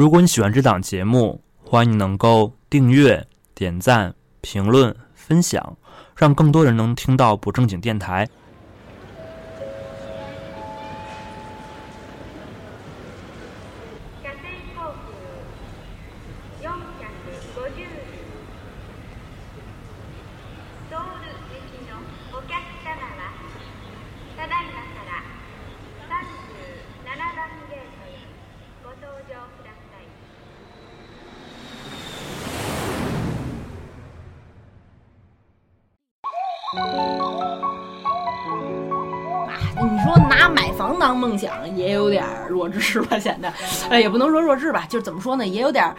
如果你喜欢这档节目，欢迎你能够订阅、点赞、评论、分享，让更多人能听到不正经电台。显得，呃，也不能说弱智吧，就是怎么说呢，也有点儿，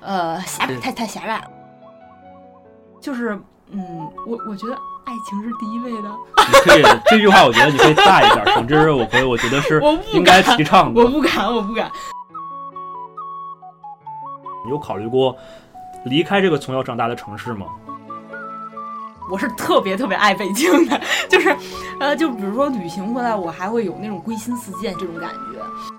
呃，狭隘，太太狭隘了。就是，嗯，我我觉得爱情是第一位的，你可以这句话，我觉得你可以大一点，总之我可以，我觉得是我不应该敢提倡的我。不敢，我不敢。你有考虑过离开这个从小长大的城市吗？我是特别特别爱北京的，就是，呃，就比如说旅行回来，我还会有那种归心似箭这种感觉。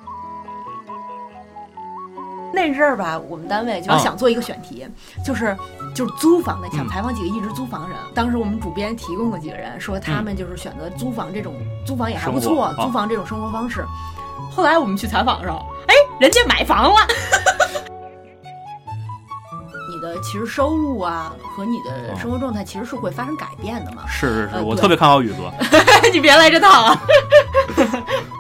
那阵儿吧，我们单位就啊想做一个选题，就是就是租房的，想嗯采访几个一直租房人。当时我们主编提供了几个人，说他们就是选择租房这种，租房也还不错，租房这种生活方式。后来我们去采访的时候，哎，人家买房了。你的其实收入啊和你的生活状态其实是会发生改变的嘛。是是是，呃我特别看好宇哥。你别来这套啊！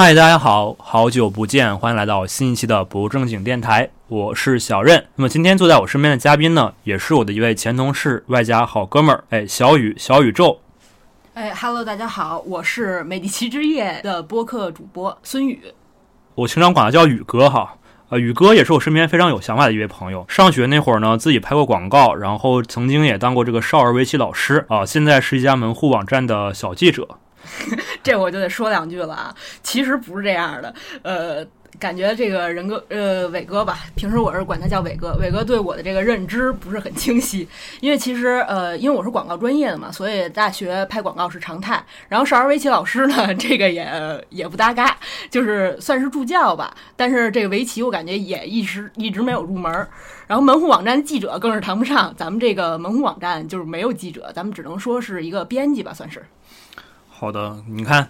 嗨，大家好，好久不见，欢迎来到新一期的不正经电台，我是小任。那么今天坐在我身边的嘉宾呢，也是我的一位前同事，外加好哥们儿，哎，小雨，小宇宙。哎，Hello，大家好，我是美第奇之夜的播客主播孙宇。我经常管他叫宇哥哈。呃，宇哥也是我身边非常有想法的一位朋友。上学那会儿呢，自己拍过广告，然后曾经也当过这个少儿围棋老师啊、现在是一家门户网站的小记者。这我就得说两句了啊，其实不是这样的，呃。感觉这个人哥，呃，伟哥吧，平时我是管他叫伟哥。伟哥对我的这个认知不是很清晰，因为其实，呃，因为我是广告专业的嘛，所以大学拍广告是常态。然后少儿围棋老师呢，这个也也不搭嘎，就是算是助教吧。但是这个围棋我感觉也一直一直没有入门儿。然后门户网站记者更是谈不上，咱们这个门户网站就是没有记者，咱们只能说是一个编辑吧，算是。好的，你看，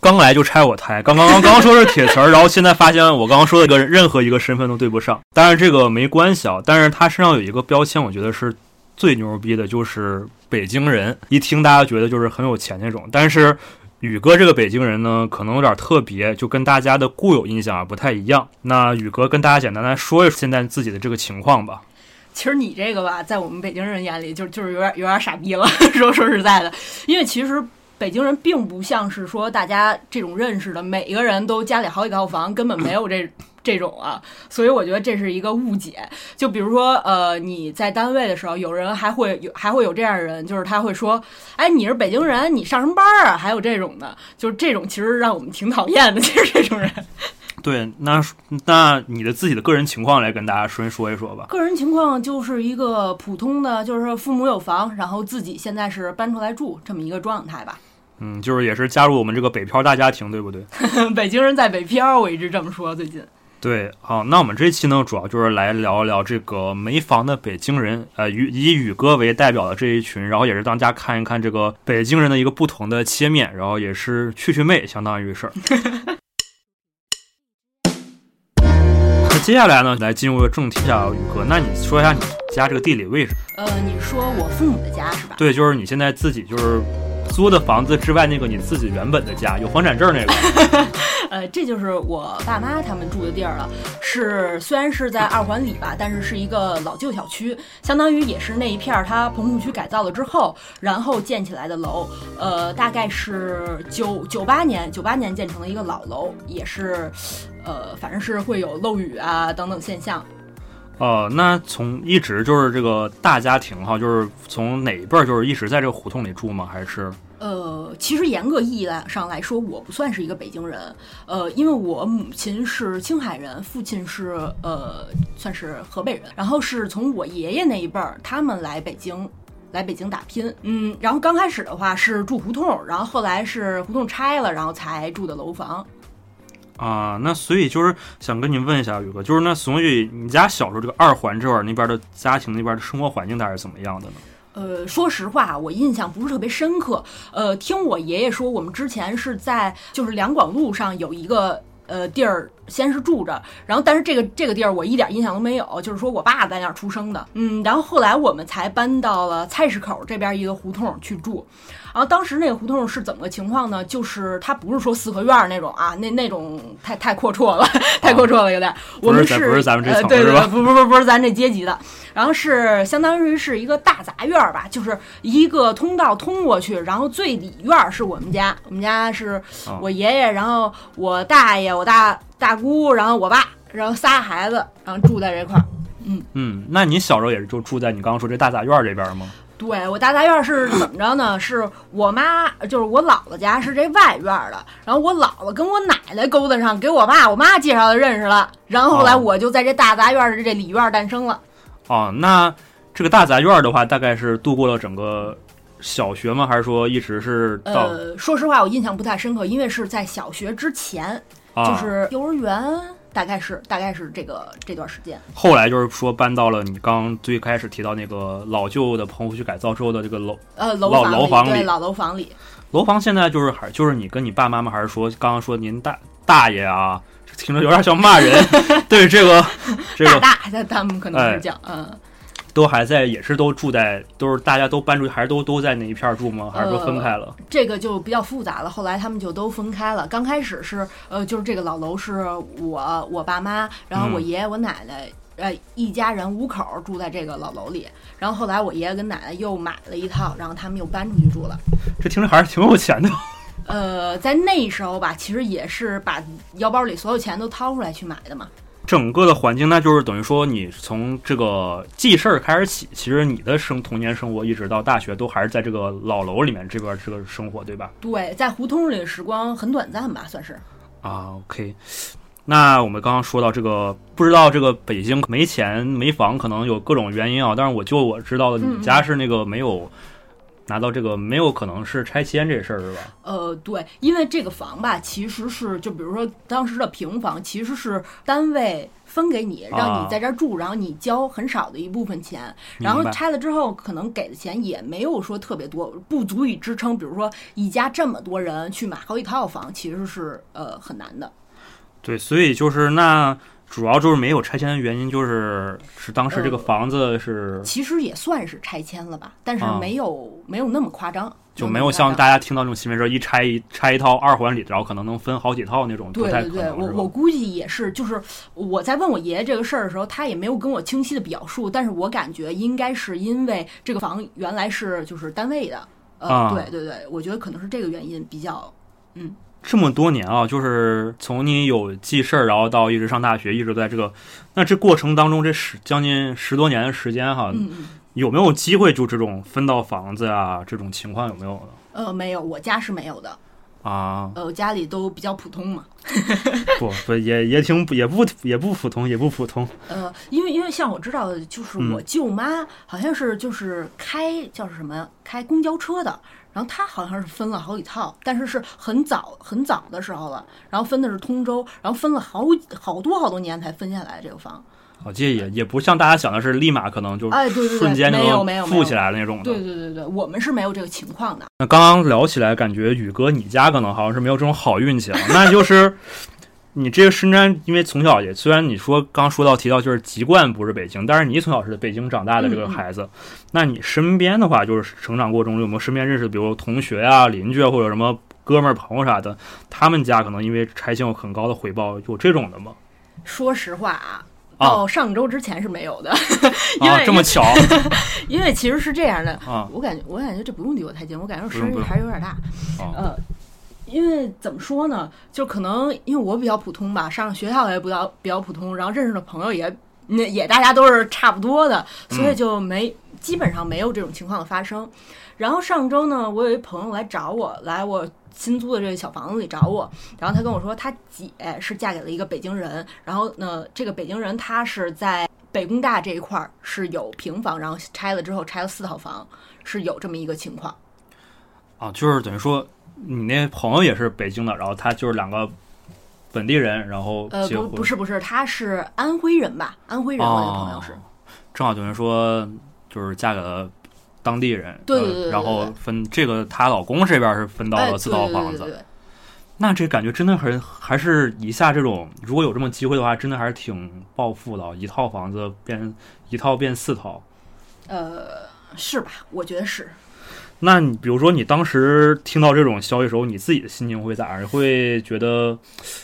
刚来就拆我台，刚刚刚刚说是铁词儿，然后现在发现我刚刚说的个任何一个身份都对不上。当然这个没关系啊，但是他身上有一个标签，我觉得是最牛逼的，就是北京人。一听大家觉得就是很有钱那种，但是。宇哥这个北京人呢，可能有点特别，就跟大家的固有印象啊不太一样。那宇哥跟大家简单来说一说现在自己的这个情况吧。其实你这个吧，在我们北京人眼里就就是有点有点傻逼了。说说实在的，因为其实北京人并不像是说大家这种认识的，每个人都家里好几套房，根本没有这。这种啊，所以我觉得这是一个误解。就比如说，呃，你在单位的时候，有人还会有还会有这样的人，就是他会说：“哎，你是北京人，你上什么班啊？”还有这种的，就是这种其实让我们挺讨厌的。其实这种人，对，那那你的自己的个人情况来跟大家说说一说吧。个人情况就是一个普通的，就是父母有房，然后自己现在是搬出来住这么一个状态吧。嗯，就是也是加入我们这个北漂大家庭，对不对？北京人在北漂，我一直这么说。最近，对，好，那我们这期呢，主要就是来聊一聊这个没房的北京人，呃，以以宇哥为代表的这一群，然后也是当家看一看这个北京人的一个不同的切面，然后也是去去魅，相当于是。那 接下来呢，来进入正题啊，宇哥，那你说一下你家这个地理位置？呃，你说我父母的家是吧？对，就是你现在自己就是租的房子之外那个你自己原本的家，有房产证那个。呃，这就是我爸妈他们住的地儿了。是虽然是在二环里吧，但是是一个老旧小区，相当于也是那一片儿它棚户区改造了之后，然后建起来的楼。呃，大概是九九八年，九八年建成的一个老楼，也是，呃，反正是会有漏雨啊等等现象。呃，那从一直就是这个大家庭哈，就是从哪一辈儿就是一直在这个胡同里住吗？还是呃，其实严格意义来上来说，我不算是一个北京人，呃，因为我母亲是青海人，父亲是呃算是河北人，然后是从我爷爷那一辈儿，他们来北京来北京打拼。嗯，然后刚开始的话是住胡同，然后后来是胡同拆了，然后才住的楼房。啊，那所以就是想跟你问一下宇哥，就是那所以你家小时候这个二环这块儿那边的家庭那边的生活环境大概是怎么样的呢？呃，说实话，我印象不是特别深刻。呃，听我爷爷说，我们之前是在就是两广路上有一个呃地儿，先是住着，然后但是这个这个地儿我一点印象都没有，就是说我爸在那儿出生的，嗯，然后后来我们才搬到了菜市口这边一个胡同去住。然后当时那个胡同是怎么个情况呢？就是它不是说四合院儿那种啊，那那种太太阔绰了，太阔绰了有点。我们不是不是咱们这呃对对对，不不不不是咱这阶级的。然后是相当于是一个大杂院儿吧，就是一个通道通过去，然后最里院儿是我们家，我们家是啊我爷爷，然后我大爷、我大大姑，然后我爸，然后仨孩子，然后住在这块儿。嗯嗯，那你小时候也是就住在你刚刚说这大杂院儿这边吗？对我大杂院是怎么着呢？是我妈，就是我姥姥家是这外院的，然后我姥姥跟我奶奶勾搭上，给我爸我妈介绍的认识了，然后后来哦我就在这大杂院的这里院诞生了。哦，那这个大杂院的话，大概是度过了整个小学吗？还是说一直是到、呃，说实话，我印象不太深刻，因为是在小学之前，啊？就是幼儿园，大概是大概是这个这段时间。后来就是说搬到了你刚最开始提到那个老旧的棚户区改造之后的这个楼呃，楼楼房里对老楼房里，楼房，现在就是还就是你跟你爸妈妈，还是说刚刚说您大大爷啊？听着有点像骂人。对这个这个大大他他们可能哎是讲嗯。都还在，也是都住在，都是大家都搬出去，还是都都在那一片儿住吗？还是说分开了？这个就比较复杂了。后来他们就都分开了。刚开始是呃，就是这个老楼是我我爸妈，然后我嗯爷爷我奶奶。呃，一家人五口住在这个老楼里，然后后来我爷爷跟奶奶又买了一套，然后他们又搬出去住了。这听着还是挺有钱的。呃，在那时候吧，其实也是把腰包里所有钱都掏出来去买的嘛。整个的环境，那就是等于说，你从这个记事儿开始起，其实你的生童年生活一直到大学，都还是在这个老楼里面这边这个生活，对吧？对，在胡同里的时光很短暂吧，算是。啊，OK。那我们刚刚说到这个，不知道这个北京没钱没房，可能有各种原因啊。但是我就我知道的，嗯你家是那个没有拿到这个，没有可能是拆迁这事儿是吧？呃，对，因为这个房吧，其实是就比如说当时的平房，其实是单位分给你，让啊你在这儿住，然后你交很少的一部分钱，然后拆了之后，可能给的钱也没有说特别多，不足以支撑，比如说一家这么多人去买好几套房，其实是呃很难的。对，所以就是那主要就是没有拆迁的原因，就是是当时这个呃房子是其实也算是拆迁了吧，但是啊。没有、没有那么夸张，就没有像大家听到这种新闻说一拆一拆一套二环里，然后可能能分好几套那种，对对对，我我估计也是，就是我在问我爷爷这个事儿的时候，他也没有跟我清晰的表述，但是我感觉应该是因为这个房原来是就是单位的，呃，啊。对对对，我觉得可能是这个原因比较，这么多年啊，就是从你有记事儿，然后到一直上大学，一直在这个，那这过程当中，这十将近十多年的时间哈，有没有机会就这种分到房子啊这种情况有没有呢？呃，没有，我家是没有的，啊，呃，我家里都比较普通嘛，不不也也挺也不也不普通也不普通。呃，因为因为像我知道的，就是嗯。我舅妈好像是就是开叫什么开公交车的，然后他好像是分了好几套，但是是很早很早的时候了，然后分的是通州，然后分了好好多好多年才分下来这个房。啊，这也也不像大家想的是立马可能就哎，对对对，瞬间就富起来的那种的。对对对对，我们是没有这个情况的。那刚刚聊起来，感觉宇哥你家可能好像是没有这种好运气了，那就是你这个深圳，因为从小也虽然你说刚说到提到就是籍贯不是北京，但是你从小是在北京长大的这个孩子，那你身边的话就是成长过程中有没有身边认识，比如同学啊、邻居啊，或者什么哥们儿朋友啥的，他们家可能因为拆迁有很高的回报，有这种的吗？说实话啊。啊到上周之前是没有的，因为、啊，这么巧 因为其实是这样的，啊我感觉我感觉这不用离我太近，我感觉我声音还是有点大。啊呃，因为怎么说呢，就可能因为我比较普通吧，上学校也比较比较普通，然后认识的朋友也那也大家都是差不多的，所以就没、基本上没有这种情况的发生。然后上周呢，我有一朋友来找我，来我新租的这个小房子里找我，然后他跟我说，他姐是嫁给了一个北京人，然后呢，这个北京人他是在北工大这一块儿是有平房，然后拆了之后拆了四套房，是有这么一个情况。啊，就是等于说你那朋友也是北京的，然后他就是两个本地人，然后呃，不，不是不是，他是安徽人吧？安徽人，我那个朋友是。哦正好等于说就是嫁给了当地人，呃对对对对然后分这个她老公这边是分到哎，了四套房子，那这感觉真的很还是一下这种，如果有这么机会的话，真的还是挺暴富的，一套房子变一套变四套。呃，是吧？我觉得是。那你比如说你当时听到这种消息的时候，你自己的心情会咋样？会觉得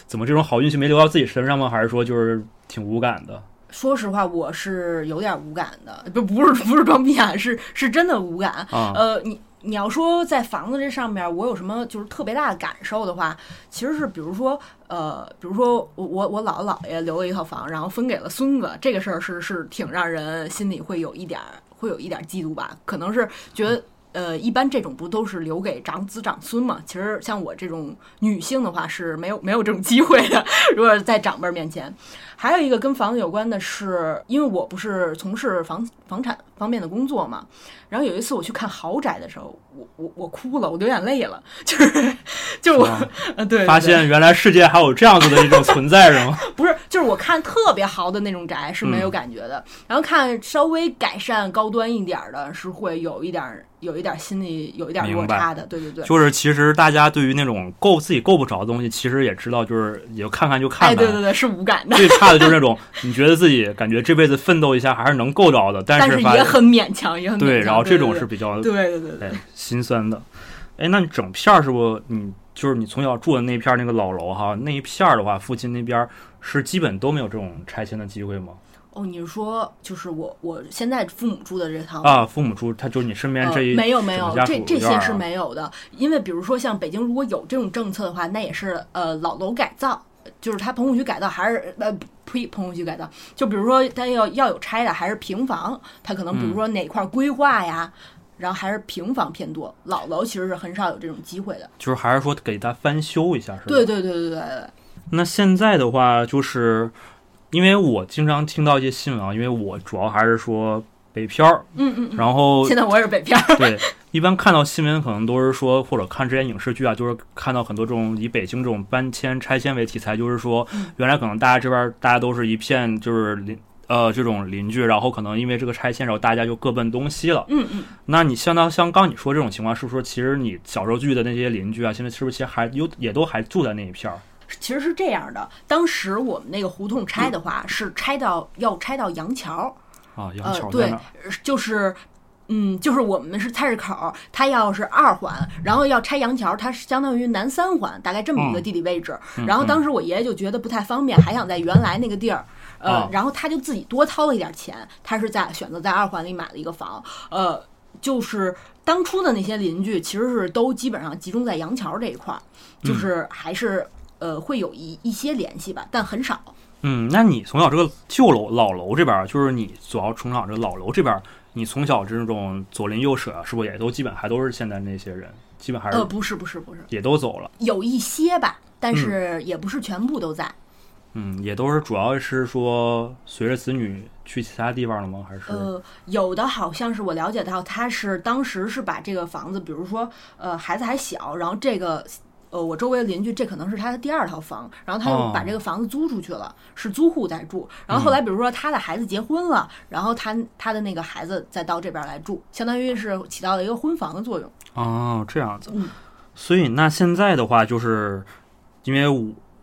怎么这种好运气没留到自己身上吗？还是说就是挺无感的？说实话，我是有点无感的，不不是不是装逼啊，是是真的无感。啊呃，你你要说在房子这上面，我有什么就是特别大的感受的话，其实是比如说，呃，比如说我我我姥姥姥爷留了一套房，然后分给了孙子，这个事儿是是挺让人心里会有一点儿会有一点儿嫉妒吧，可能是觉得。呃，一般这种不都是留给长子长孙嘛？其实像我这种女性的话是没有没有这种机会的。如果在长辈面前，还有一个跟房子有关的是，因为我不是从事房房产方面的工作嘛，然后有一次我去看豪宅的时候，我我我哭了，我流眼泪了，就是 就是 对对发现原来世界还有这样子的一种存在，是吗？不是，就是我看特别豪的那种宅是没有感觉的，然后看稍微改善高端一点儿的，是会有一点儿有一点儿心里有一点儿落差的。对对对，就是其实大家对于那种够自己够不着的东西，其实也知道，就是也就看看就看哎，看。对对对，是无感的，最差的就是那种你觉得自己感觉这辈子奋斗一下还是能够着的，但但是也很勉强，也很对，然后这种是比较对对对对心酸的。哎，那你整片儿是不你就是你从小住的那片儿那个老楼哈，那一片儿的话，附近那边儿是基本都没有这种拆迁的机会吗？哦，你是说就是我我现在父母住的这套啊，父母住，他就是你身边呃这一、没有没有这这些是没有的。因为比如说像北京，如果有这种政策的话，那也是呃老楼改造，就是它棚户区改造还是呃呸棚户区改造，就比如说它要要有拆的还是平房，它可能比如说哪块儿规划呀。然后还是平房偏多，老楼其实是很少有这种机会的。就是还是说给他翻修一下，是吧？对对对对对对，那现在的话，就是因为我经常听到一些新闻啊，因为我主要还是说北漂儿，嗯嗯嗯。然后现在我也是北漂儿，对，一般看到新闻可能都是说，或者看这些影视剧啊，就是看到很多这种以北京这种搬迁拆迁为题材，就是说嗯原来可能大家这边儿大家都是一片就是邻呃这种邻居，然后可能因为这个拆迁，然后大家就各奔东西了。嗯嗯，那你相当像刚你说这种情况，是不是说其实你小时候聚的那些邻居啊，现在是不是其实还有也都还住在那一片儿？其实是这样的。当时我们那个胡同拆的话，是拆到要拆到杨桥，啊，杨呃，对桥在那儿。，就是，嗯，就是我们是菜市口，它要是二环，然后要拆杨桥，它是相当于南三环，大概这么一个嗯地理位置。嗯然后当时我爷爷就觉得不太方便，还想在原来那个地儿。呃啊，然后他就自己多掏了一点钱，他是在选择在二环里买了一个房。呃，就是当初的那些邻居，其实是都基本上集中在杨桥这一块儿，就是还是呃会有一一些联系吧，但很少。嗯，那你从小这个旧楼老楼这边儿，就是你主要成长这个老楼这边儿，你从小这种左邻右舍啊，是不是也都基本还都是现在那些人，基本还是呃，不是不是不是，也都走了？有一些吧，但是也不是全部都在。嗯，也都是主要是说随着子女去其他地方了吗？还是、呃，有的好像是我了解到，他是当时是把这个房子，比如说，呃，孩子还小，然后这个，呃，我周围的邻居，这可能是他的第二套房，然后他哦就把这个房子租出去了，是租户在住。然后后来，比如说他的孩子结婚了，然后他他的那个孩子再到这边来住，相当于是起到了一个婚房的作用。哦这样子。嗯所以那现在的话，就是因为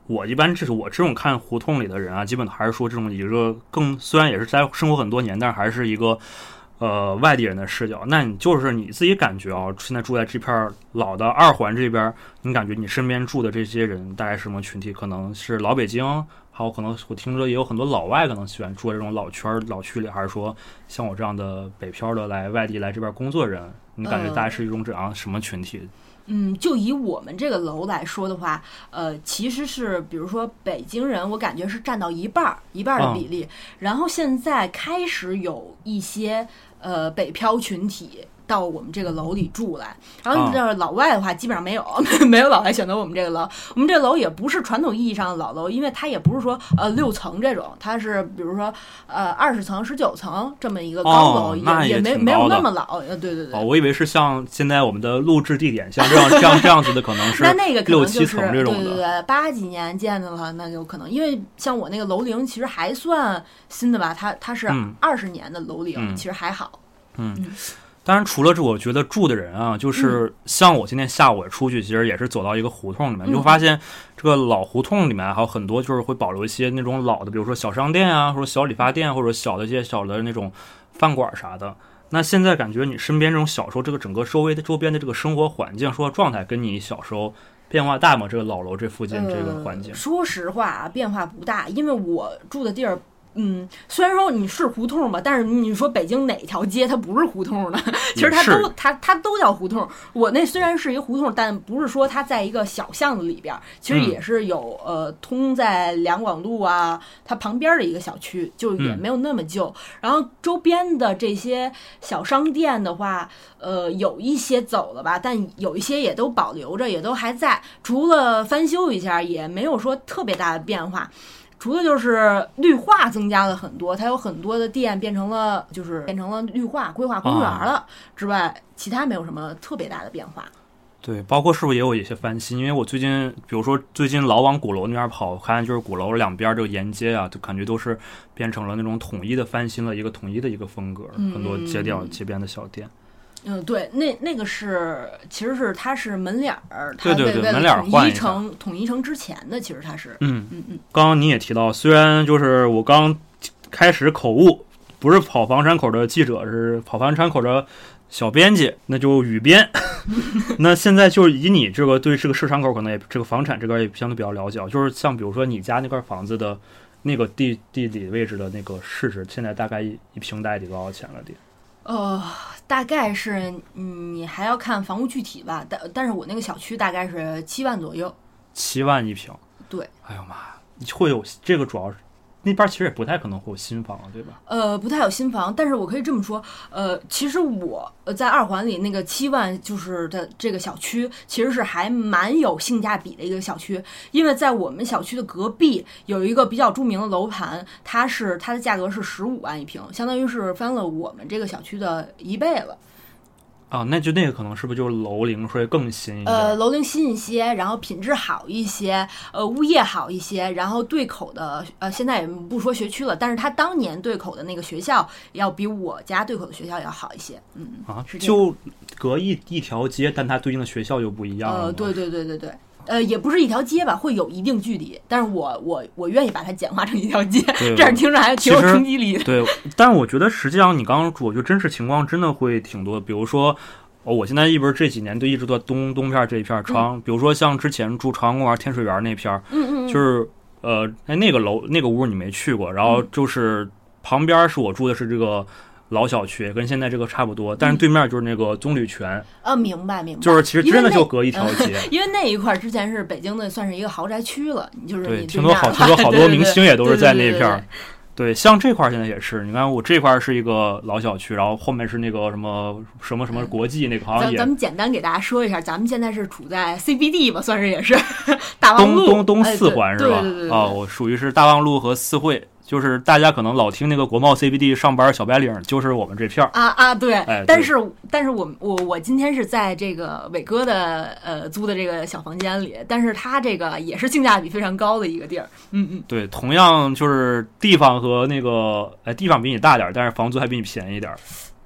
我一般这是我这种看胡同里的人啊，基本还是说这种一个更虽然也是在生活很多年，但是还是一个呃外地人的视角。那你就是你自己感觉啊，现在住在这片老的二环这边，你感觉你身边住的这些人大概是什么群体？可能是老北京，还有可能我听说也有很多老外可能喜欢住这种老圈老区里，还是说像我这样的北漂的来外地来这边工作人，你感觉大概是一种怎样什么群体？就以我们这个楼来说的话，呃，其实是比如说北京人，我感觉是占到一半儿一半儿的比例，然后现在开始有一些呃北漂群体到我们这个楼里住来。然后啊你这老外的话，基本上没有 没有老外选择我们这个楼。我们这楼也不是传统意义上的老楼，因为它也不是说呃六层这种，它是比如说呃二十层、十九层这么一个高楼，哦也也没没有那么老。呃，对对对。哦，我以为是像现在我们的录制地点，像这样这样这样子的，可能是那那个可六七层这种对对。对，八几年建的了，那就可能，因为像我那个楼龄其实还算新的吧，它它是嗯二十年的楼龄，嗯其实还好。当然，除了这，我觉得住的人啊，就是像我今天下午出去，其实也是走到一个胡同里面，嗯就发现这个老胡同里面还有很多就是会保留一些那种老的，比如说小商店啊，或者小理发店，或者小的一些小的那种饭馆啥的。那现在感觉你身边这种小时候这个整个周围的周边的这个生活环境、生活状态，跟你小时候变化大吗？这个老楼这附近这个环境呃，说实话啊，变化不大，因为我住的地儿。嗯，虽然说你是胡同吧，但是你说北京哪条街它不是胡同呢？其实它都它它都叫胡同。我那虽然是一个胡同，但不是说它在一个小巷子里边儿，其实嗯也是有、呃通在两广路啊它旁边儿的一个小区，就也嗯没有那么旧。然后周边的这些小商店的话，呃，有一些走了吧，但有一些也都保留着，也都还在。除了翻修一下，也没有说特别大的变化。除了就是绿化增加了很多，它有很多的店变成了就是变成了绿化规划公园了、之外，其他没有什么特别大的变化。对，包括是不是也有一些翻新？因为我最近，比如说最近老往鼓楼那边跑，我看就是鼓楼两边这个沿街啊，就感觉都是变成了那种统一的翻新了一个统一的一个风格，很多街调街边的小店。嗯，对，那那个是其实是它是门脸儿，它对对对门脸换一成统一成之前的，其实它是嗯嗯嗯刚刚你也提到，虽然就是我刚开始口误，不是跑房山口的记者，是跑房山口的小编辑，那就语编。那现在就是以你这个对这个市场口可能也这个房产这边也相对比较了解啊，就是像比如说你家那块房子的那个地地理位置的那个市值，现在大概一一平大概得多少钱了？得？呃，大概是嗯你还要看房屋具体吧，但但是我那个小区大概是七万左右。七万一平。对，哎呦妈呀，会有这个主要是那边其实也不太可能会有新房，对吧？呃，不太有新房，但是我可以这么说，呃，其实我呃在二环里那个七万就是的这个小区，其实是还蛮有性价比的一个小区，因为在我们小区的隔壁有一个比较著名的楼盘，它是它的价格是十五万一平，相当于是翻了我们这个小区的一倍了。啊，那就那个可能是不是就是楼龄会更新一些？呃，楼龄新一些，然后品质好一些，呃，物业好一些，然后对口的，呃，现在也不说学区了，但是他当年对口的那个学校要比我家对口的学校要好一些，嗯，啊，是这样就隔一一条街，但它对应的学校又不一样了呃，对对对对对。呃，也不是一条街吧，会有一定距离，但是我我我愿意把它简化成一条街，对这样听着还挺有冲击力的。对，但是我觉得实际上你刚刚说，我觉得真实情况真的会挺多的。比如说，哦，我现在一不是这几年都一直在东东片这一片朝阳，比如说像之前住朝阳公园天水园那片嗯嗯，就是呃，哎那个楼那个屋你没去过，然后就是旁边是我住的是这个。老小区跟现在这个差不多，但是对面就是那个棕榈泉，啊，明白明白，就是其实真的就隔一条街。因为那一块儿之前是北京的，算是一个豪宅区了。你就是对，你听说好，听说好 多明星也都是在那片。儿。对，像这块儿现在也是，你看我这块儿是一个老小区，然后后面是那个什么什么什么国际那个，好像也咱咱们简单给大家说一下，咱们现在是处在 CBD 吧，算是也是 大望东路东东四环是吧啊，我属于是大望路和四惠，就是大家可能老听那个国贸 CBD 上班小白领，就是我们这片儿。啊啊，对，哎但是但是我我我今天是在这个伟哥的呃租的这个小房间里，但是他这个也是性价比非常高的一个地儿，嗯嗯，对，同样就是地方和那个，哎，地方比你大点儿，但是房租还比你便宜点儿。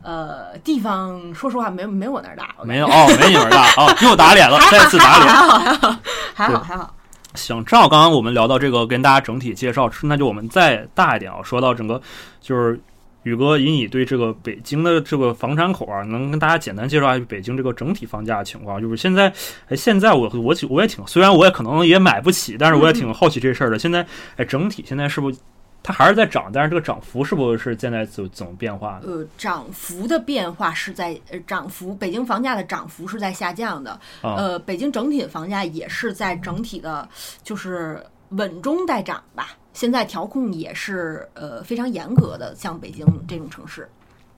呃，地方说实话没没我那儿大，没有哦，没你们大哦，又打脸了，再次打脸。还好还好还好对还好，行，正好刚刚我们聊到这个，跟大家整体介绍，那就我们再大一点啊，说到整个就是宇哥引以你对这个北京的这个房产口啊，能跟大家简单介绍一下北京这个整体房价情况。就是现在，哎，现在我我我也挺，虽然我也可能也买不起，但是我也挺好奇这事儿的。现在，哎，整体现在是不是它还是在涨？但是这个涨幅是不是现在怎怎么变化的？呃，涨幅的变化是在呃涨幅，北京房价的涨幅是在下降的，啊呃，北京整体的房价也是在整体的，就是稳中带涨吧。现在调控也是呃非常严格的，像北京这种城市，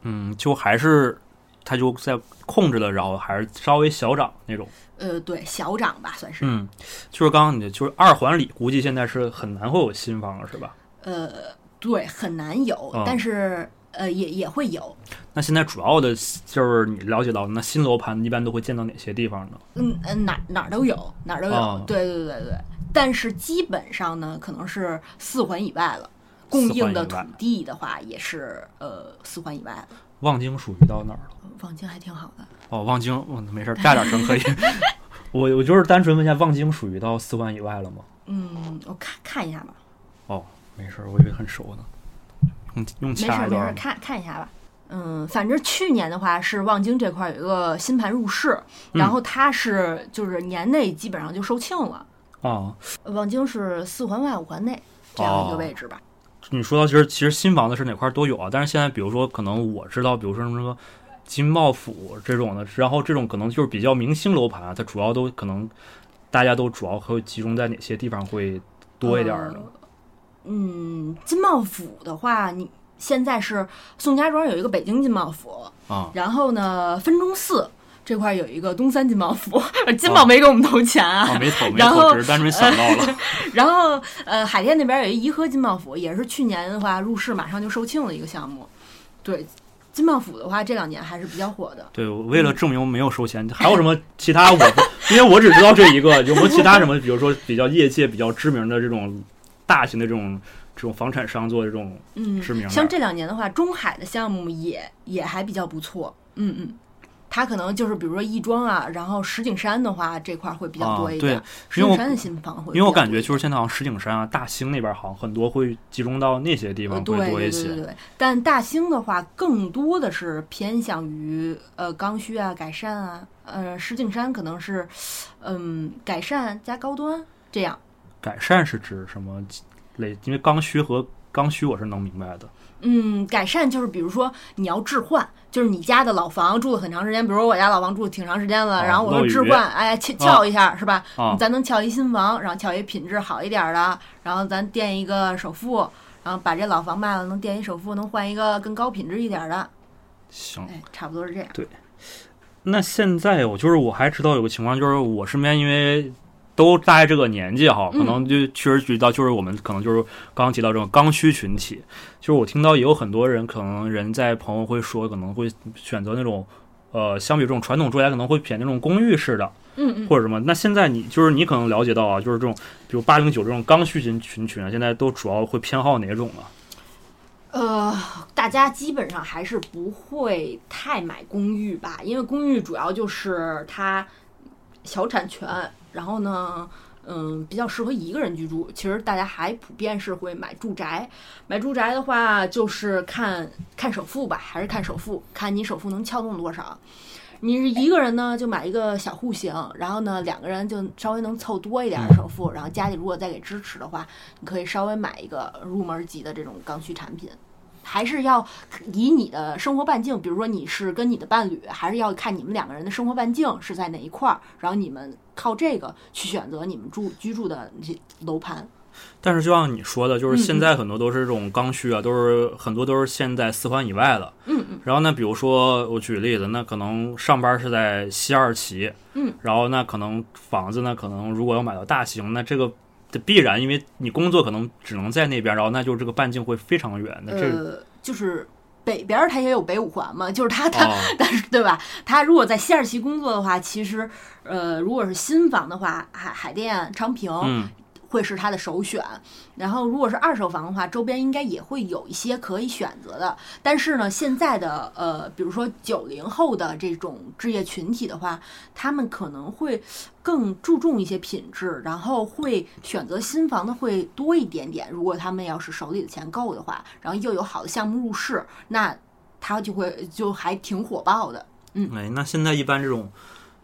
嗯，就还是它就在控制的，然后还是稍微小涨那种。呃，对，小涨吧，算是。嗯，就是刚刚你的，就是二环里估计现在是很难会有新房了，是吧？呃，对，很难有，嗯但是呃，也也会有。那现在主要的就是你了解到，那新楼盘一般都会建到哪些地方呢？嗯嗯，哪哪儿都有，哪儿都有。哦对对对对，但是基本上呢，可能是四环以外了。供应的土地的话，也是呃四环以外了。望京属于到哪儿了？望京还挺好的。哦，望京，嗯，没事儿，加点声可以。我我就是单纯问一下，望京属于到四环以外了吗？嗯，我看看一下吧。哦，没事儿，我以为很熟呢。用用没事儿没事。看看一下吧。嗯，反正去年的话是望京这块儿有一个新盘入市，然后它是就是年内基本上就售罄了。啊，望京是四环外五环内这样一个哦位置吧。你说到其实其实新房子是哪块儿都有啊，但是现在比如说可能我知道，比如说什么什么金茂府这种的，然后这种可能就是比较明星楼盘啊，它主要都可能大家都主要会集中在哪些地方会多一点儿呢？嗯，金茂府的话，你现在是宋家庄有一个北京金茂府，啊，然后呢，分钟寺这块儿有一个东三金茂府，金茂没给我们投钱啊。啊，没投没投，只是单纯想到了。然后呃，海淀那边有一颐和金茂府，也是去年的话入市马上就售罄的一个项目。对，金茂府的话这两年还是比较火的。对，我为了证明没有收钱，还有什么其他我？因为我只知道这一个，有没有其他什么？比如说比较业界比较知名的这种大型的这种这种房产商做的这种嗯知名，的像这两年的话，中海的项目也也还比较不错。嗯嗯，它可能就是比如说亦庄啊，然后石景山的话这块儿会比较多一点。啊因为我石景山的新房会因为我感觉就是现在好像石景山啊、大兴那边好像很多会集中到那些地呃方对对对会多一些。对对，但大兴的话更多的是偏向于呃刚需啊、改善啊，呃石景山可能是嗯改善加高端这样。改善是指什么类？因为刚需和刚需我是能明白的。嗯，改善就是比如说你要置换，就是你家的老房住了很长时间，比如说我家老房住了挺长时间了，啊然后我说置换，哎，撬撬一下、是吧？啊咱能撬一新房，然后撬一品质好一点的，然后咱垫一个首付，然后把这老房卖了，能垫一首付，能换一个更高品质一点的，行，哎，差不多是这样。对那现在我就是我还知道有个情况，就是我身边因为都大概这个年纪哈，可嗯能就确实遇到就是我们可能就是刚刚提到这种刚需群体，就是我听到也有很多人可能人在朋友会说可能会选择那种呃，相比这种传统住宅可能会偏那种公寓式的嗯嗯。或者什么。那现在你就是你可能了解到啊，就是这种比如八零九这种刚需群群群啊，现在都主要会偏好哪种呢？呃，大家基本上还是不会太买公寓吧，因为公寓主要就是它小产权，然后呢，嗯，比较适合一个人居住。其实大家还普遍是会买住宅，买住宅的话就是看看首付吧，还是看首付，看你首付能撬动多少。你是一个人呢，就买一个小户型，然后呢，两个人就稍微能凑多一点的首付，然后家里如果再给支持的话，你可以稍微买一个入门级的这种刚需产品。还是要以你的生活半径，比如说你是跟你的伴侣，还是要看你们两个人的生活半径是在哪一块儿，然后你们靠这个去选择你们住居住的这楼盘。但是就像你说的，就是嗯现在很多都是这种刚需啊，都是很多都是现在四环以外的。嗯嗯然后呢，比如说我举个例子，那可能上班是在西二旗，嗯，然后那可能房子呢，可能如果要买到大兴，那这个这必然因为你工作可能只能在那边，然后那就这个半径会非常远。那这、呃，就是北边儿它也有北五环嘛，就是它它，哦 但是对吧？它如果在西二旗工作的话，其实呃，如果是新房的话，海海淀、昌平，嗯会是他的首选。然后，如果是二手房的话，周边应该也会有一些可以选择的。但是呢，现在的呃，比如说九零后的这种置业群体的话，他们可能会更注重一些品质，然后会选择新房的会多一点点。如果他们要是手里的钱够的话，然后又有好的项目入市，那他就会就还挺火爆的。嗯哎，那现在一般这种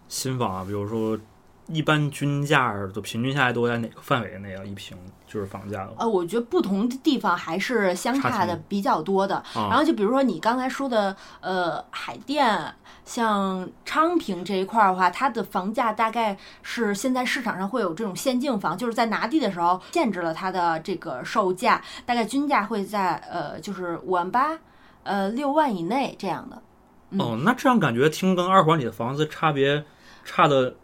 新房啊，比如说一般均价都平均下来都在哪个范围内啊？一平就是房价的话，呃，我觉得不同的地方还是相差的比较多的。啊然后就比如说你刚才说的，呃，海淀，像昌平这一块儿的话，它的房价大概是现在市场上会有这种限定房，就是在拿地的时候限制了它的这个售价，大概均价会在呃就是五万八，呃六万以内这样的。嗯哦，那这样感觉听跟二环里的房子差别差的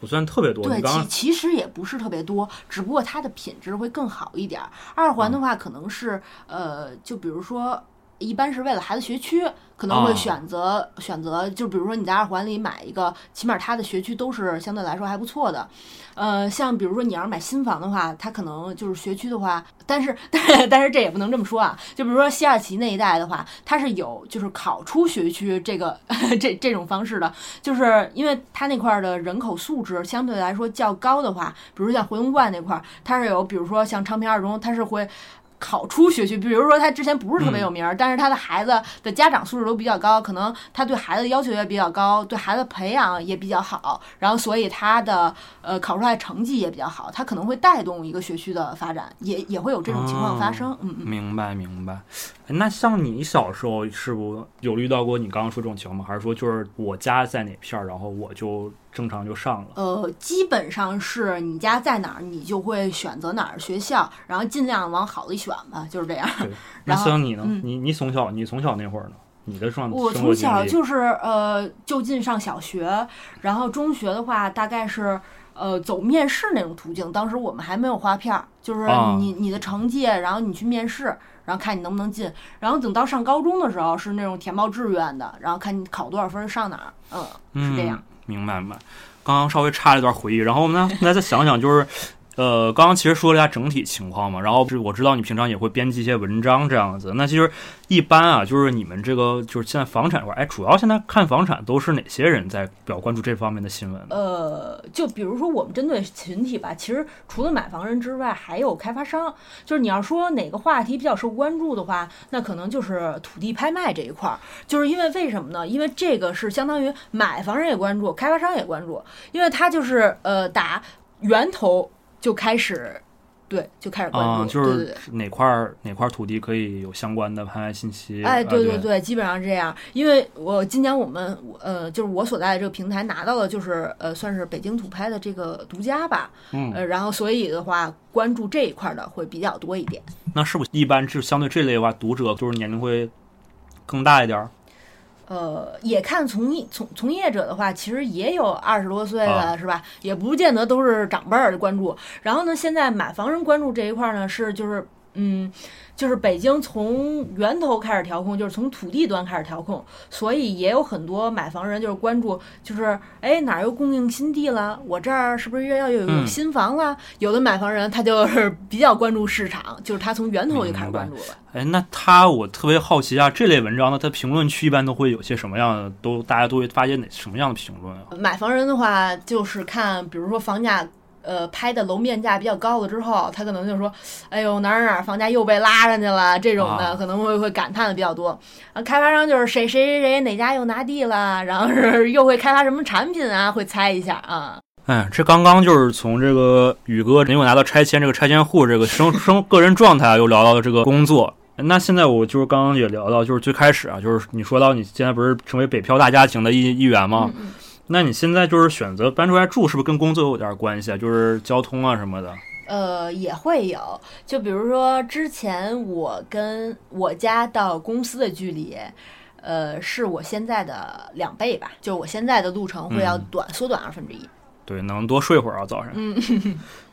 不算特别多。对，其其实也不是特别多，只不过它的品质会更好一点儿。二环嗯的话，可能是、呃，就比如说。一般是为了孩子学区，可能会啊选择、选择，就比如说你在二环里买一个，起码它的学区都是相对来说还不错的。呃，像比如说你要是买新房的话，它可能就是学区的话，但是但是但是这也不能这么说啊。就比如说西二旗那一带的话，它是有就是考出学区这个 这这种方式的，就是因为它那块儿的人口素质相对来说较高的话，比如像回龙观那块儿，它是有，比如说像昌平二中，它是会。考出学区，比如说他之前不是特别有名儿，但是他的孩子的家长素质都比较高，可能他对孩子的要求也比较高，对孩子培养也比较好，然后所以他的呃考出来成绩也比较好，他可能会带动一个学区的发展，也也会有这种情况发生。嗯嗯。明白明白。哎那像你小时候是不有遇到过你刚刚说这种情况吗？还是说就是我家在哪片儿，然后我就正常就上了？呃，基本上是你家在哪儿，你就会选择哪儿学校，然后尽量往好的选吧，就是这样。那然后像你呢？嗯你你从小你从小那会儿呢？你的生我从小就是呃就近上小学，然后中学的话大概是呃走面试那种途径。当时我们还没有划片儿，就是啊你、你的成绩，然后你去面试，然后看你能不能进。然后等到上高中的时候是那种填报志愿的，然后看你考多少分儿上哪儿。嗯，是这样。嗯。明白明白。刚刚稍微插了一段回忆，然后我们呢，来再想想，就是，呃，刚刚其实说了一下整体情况嘛，然后是我知道你平常也会编辑一些文章这样子。那其实一般啊，就是你们这个就是现在房产这块儿，哎，主要现在看房产都是哪些人在比较关注这方面的新闻？呃，就比如说我们针对群体吧，其实除了买房人之外，还有开发商。就是你要说哪个话题比较受关注的话，那可能就是土地拍卖这一块儿。就是因为为什么呢？因为这个是相当于买房人也关注，开发商也关注，因为它就是呃打源头就开始。对，就开始关注，啊，就是。哪块儿哪块儿土地可以有相关的拍卖信息？哎，啊对对对，基本上是这样。因为我今年我们呃，就是我所在的这个平台拿到的就是呃，算是北京土拍的这个独家吧。嗯呃，然后所以的话，关注这一块儿的会比较多一点。那是不是一般就相对这类的话，读者就是年龄会更大一点儿？呃，也看从业从从业者的话，其实也有二十多岁的，啊是吧？也不见得都是长辈儿的关注。然后呢，现在买房人关注这一块儿呢，是就是嗯，就是北京从源头开始调控，就是从土地端开始调控，所以也有很多买房人就是关注，就是哎哪儿又供应新地了，我这儿是不是又要有新房了？有的买房人他就是 比较关注市场，就是他从源头就开始关注了。哎，那他我特别好奇啊，这类文章呢，他评论区一般都会有些什么样的？都大家都会发现哪什么样的评论啊？买房人的话，就是看，比如说房价，呃，拍的楼面价比较高了之后，他可能就说，哎呦哪儿哪儿房价又被拉上去了，这种的、啊可能会会感叹的比较多。啊，开发商就是谁谁谁谁哪家又拿地了，然后是又会开发什么产品啊，会猜一下啊。哎，这刚刚就是从这个宇哥没有拿到拆迁这个拆迁户这个生 生个人状态啊，又聊到了这个工作。那现在我就是刚刚也聊到，就是最开始啊，就是你说到你现在不是成为北漂大家庭的一一员吗？嗯嗯那你现在就是选择搬出来住，是不是跟工作有点关系啊？就是交通啊什么的。呃，也会有，就比如说之前我跟我家到公司的距离，呃，是我现在的两倍吧，就我现在的路程会要嗯短、缩短二分之一。对，能多睡会儿啊，早上。嗯，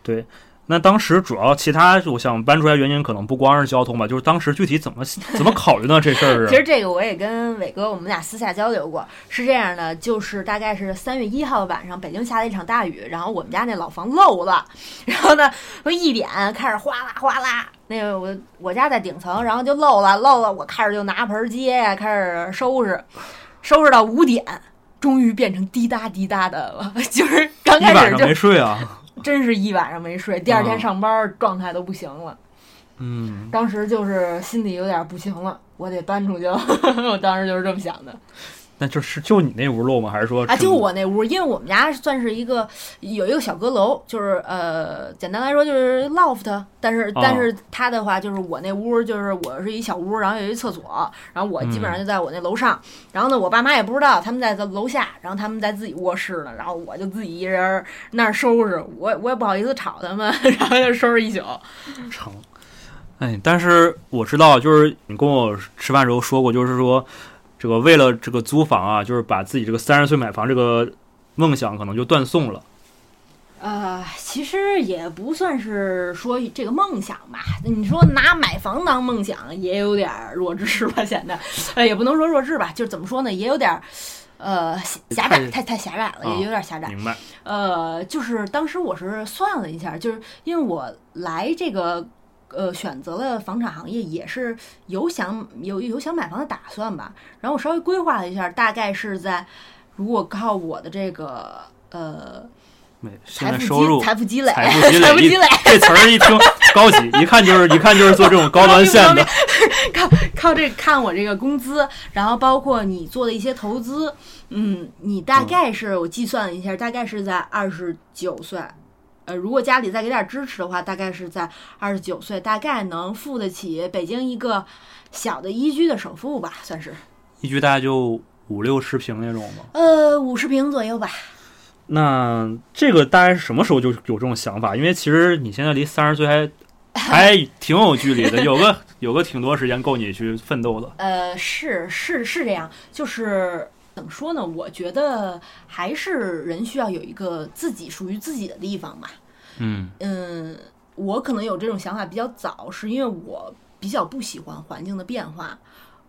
对。那当时主要其他，我想搬出来原因可能不光是交通吧，就是当时具体怎么怎么考虑呢？这事儿啊其实这个我也跟伟哥我们俩私下交流过，是这样的，就是大概是三月一号晚上，北京下了一场大雨，然后我们家那老房漏了，然后呢，从一点开始哗啦哗啦，那个我我家在顶层，然后就漏了漏了，我开始就拿盆儿接呀，开始收拾，收拾到五点。终于变成滴答滴答的了，就是刚一晚上开始就没睡啊。真是一晚上没睡，第二天啊上班状态都不行了。嗯，当时就是心里有点不行了，我得搬出去了。我当时就是这么想的那就是就你那屋漏吗？还是说啊，就我那屋，因为我们家算是一个有一个小阁楼，就是呃，简单来说就是 loft，但是但是它的话就是我那屋就是我是一小屋，然后有一厕所，然后我基本上就在我那楼上，然后呢我爸妈也不知道他们在楼下，然后他们在自己卧室呢，然后我就自己一人那儿收拾，我我也不好意思吵他们，然后就收拾一宿。成。哎，但是我知道，就是你跟我吃饭时候说过，就是说，这个为了这个租房啊，就是把自己这个三十岁买房这个梦想可能就断送了。呃，其实也不算是说这个梦想吧。你说拿买房当梦想，也有点弱智吧？显得，呃，也不能说弱智吧，就是怎么说呢，也有点，呃，狭窄，太太狭窄了，也有点狭窄。明白。呃，就是当时我是算了一下，就是因为我来这个，呃，选择了房产行业，也是有想有有想买房的打算吧。然后我稍微规划了一下，大概是在如果靠我的这个，呃。没，财富收入积财富积累，财富积累，财富积累，这词儿一听 高级，一看就是一看就是做这种高端线的。靠靠这看我这个工资，然后包括你做的一些投资，嗯，你大概是我计算了一下，大概是在二十九岁，呃，如果家里再给点支持的话，大概是在二十九岁，大概能付得起北京一个小的一居的首付吧，算是，一居大概就五六十平那种吗？呃，五十平左右吧。那这个大概是什么时候就有这种想法？因为其实你现在离三十岁还 还挺有距离的，有个有个挺多时间够你去奋斗的。呃，是是是这样，就是怎么说呢？我觉得还是人需要有一个自己属于自己的地方吧。嗯嗯，我可能有这种想法比较早，是因为我比较不喜欢环境的变化。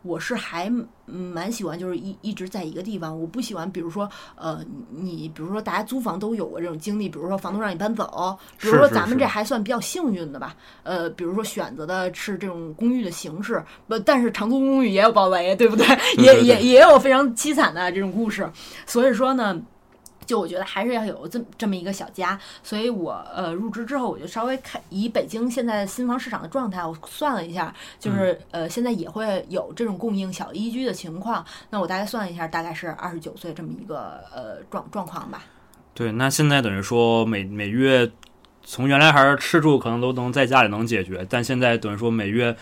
我是还嗯蛮喜欢，就是一一直在一个地方。我不喜欢，比如说，呃，你比如说大家租房都有过这种经历，比如说房东让你搬走，比如说咱们这还算比较幸运的吧。呃，比如说选择的是这种公寓的形式，不，但是长租公寓也有暴雷，对不对？也也也有非常凄惨的这种故事。所以说呢。就我觉得还是要有这么这么一个小家，所以我呃入职之后，我就稍微看以北京现在新房市场的状态，我算了一下，就是、呃现在也会有这种供应小一居的情况。那我大概算了一下，大概是二十九岁这么一个呃状状况吧。对，那现在等于说每每月从原来还是吃住可能都能在家里能解决，但现在等于说每月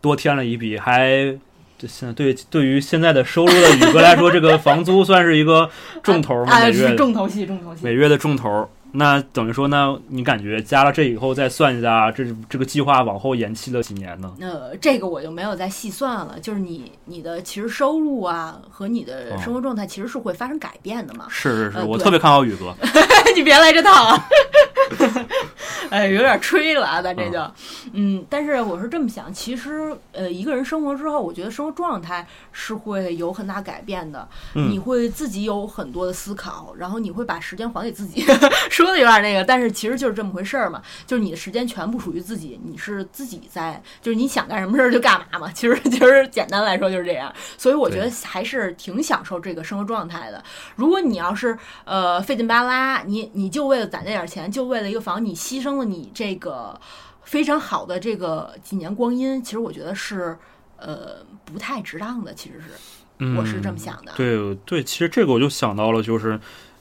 多添了一笔，还这现在对对于现在的收入的宇哥来说，这个房租算是一个重头嘛，啊，每月是重头戏，重头戏。每月的重头。那等于说呢，你感觉加了这以后再算一下，这这个计划往后延期了几年呢？呃，这个我就没有再细算了，就是你你的其实收入啊和你的生活状态其实是会发生改变的嘛。是是是，呃我特别看好宇哥。你别来这套啊！哎，有点吹了啊，咱这就，嗯，但是我是这么想，其实呃，一个人生活之后，我觉得生活状态是会有很大改变的，嗯。你会自己有很多的思考，然后你会把时间还给自己，说的有点那个，但是其实就是这么回事儿嘛，就是你的时间全部属于自己，你是自己在，就是你想干什么事儿就干嘛嘛，其实 其实简单来说就是这样，所以我觉得还是挺享受这个生活状态的。如果你要是呃费劲巴拉，你你就为了攒那点钱，就为了一个房，你牺牲了你这个非常好的这个几年光阴，其实我觉得是呃不太值当的，其实是。嗯，我是这么想的对对，其实这个我就想到了，就是。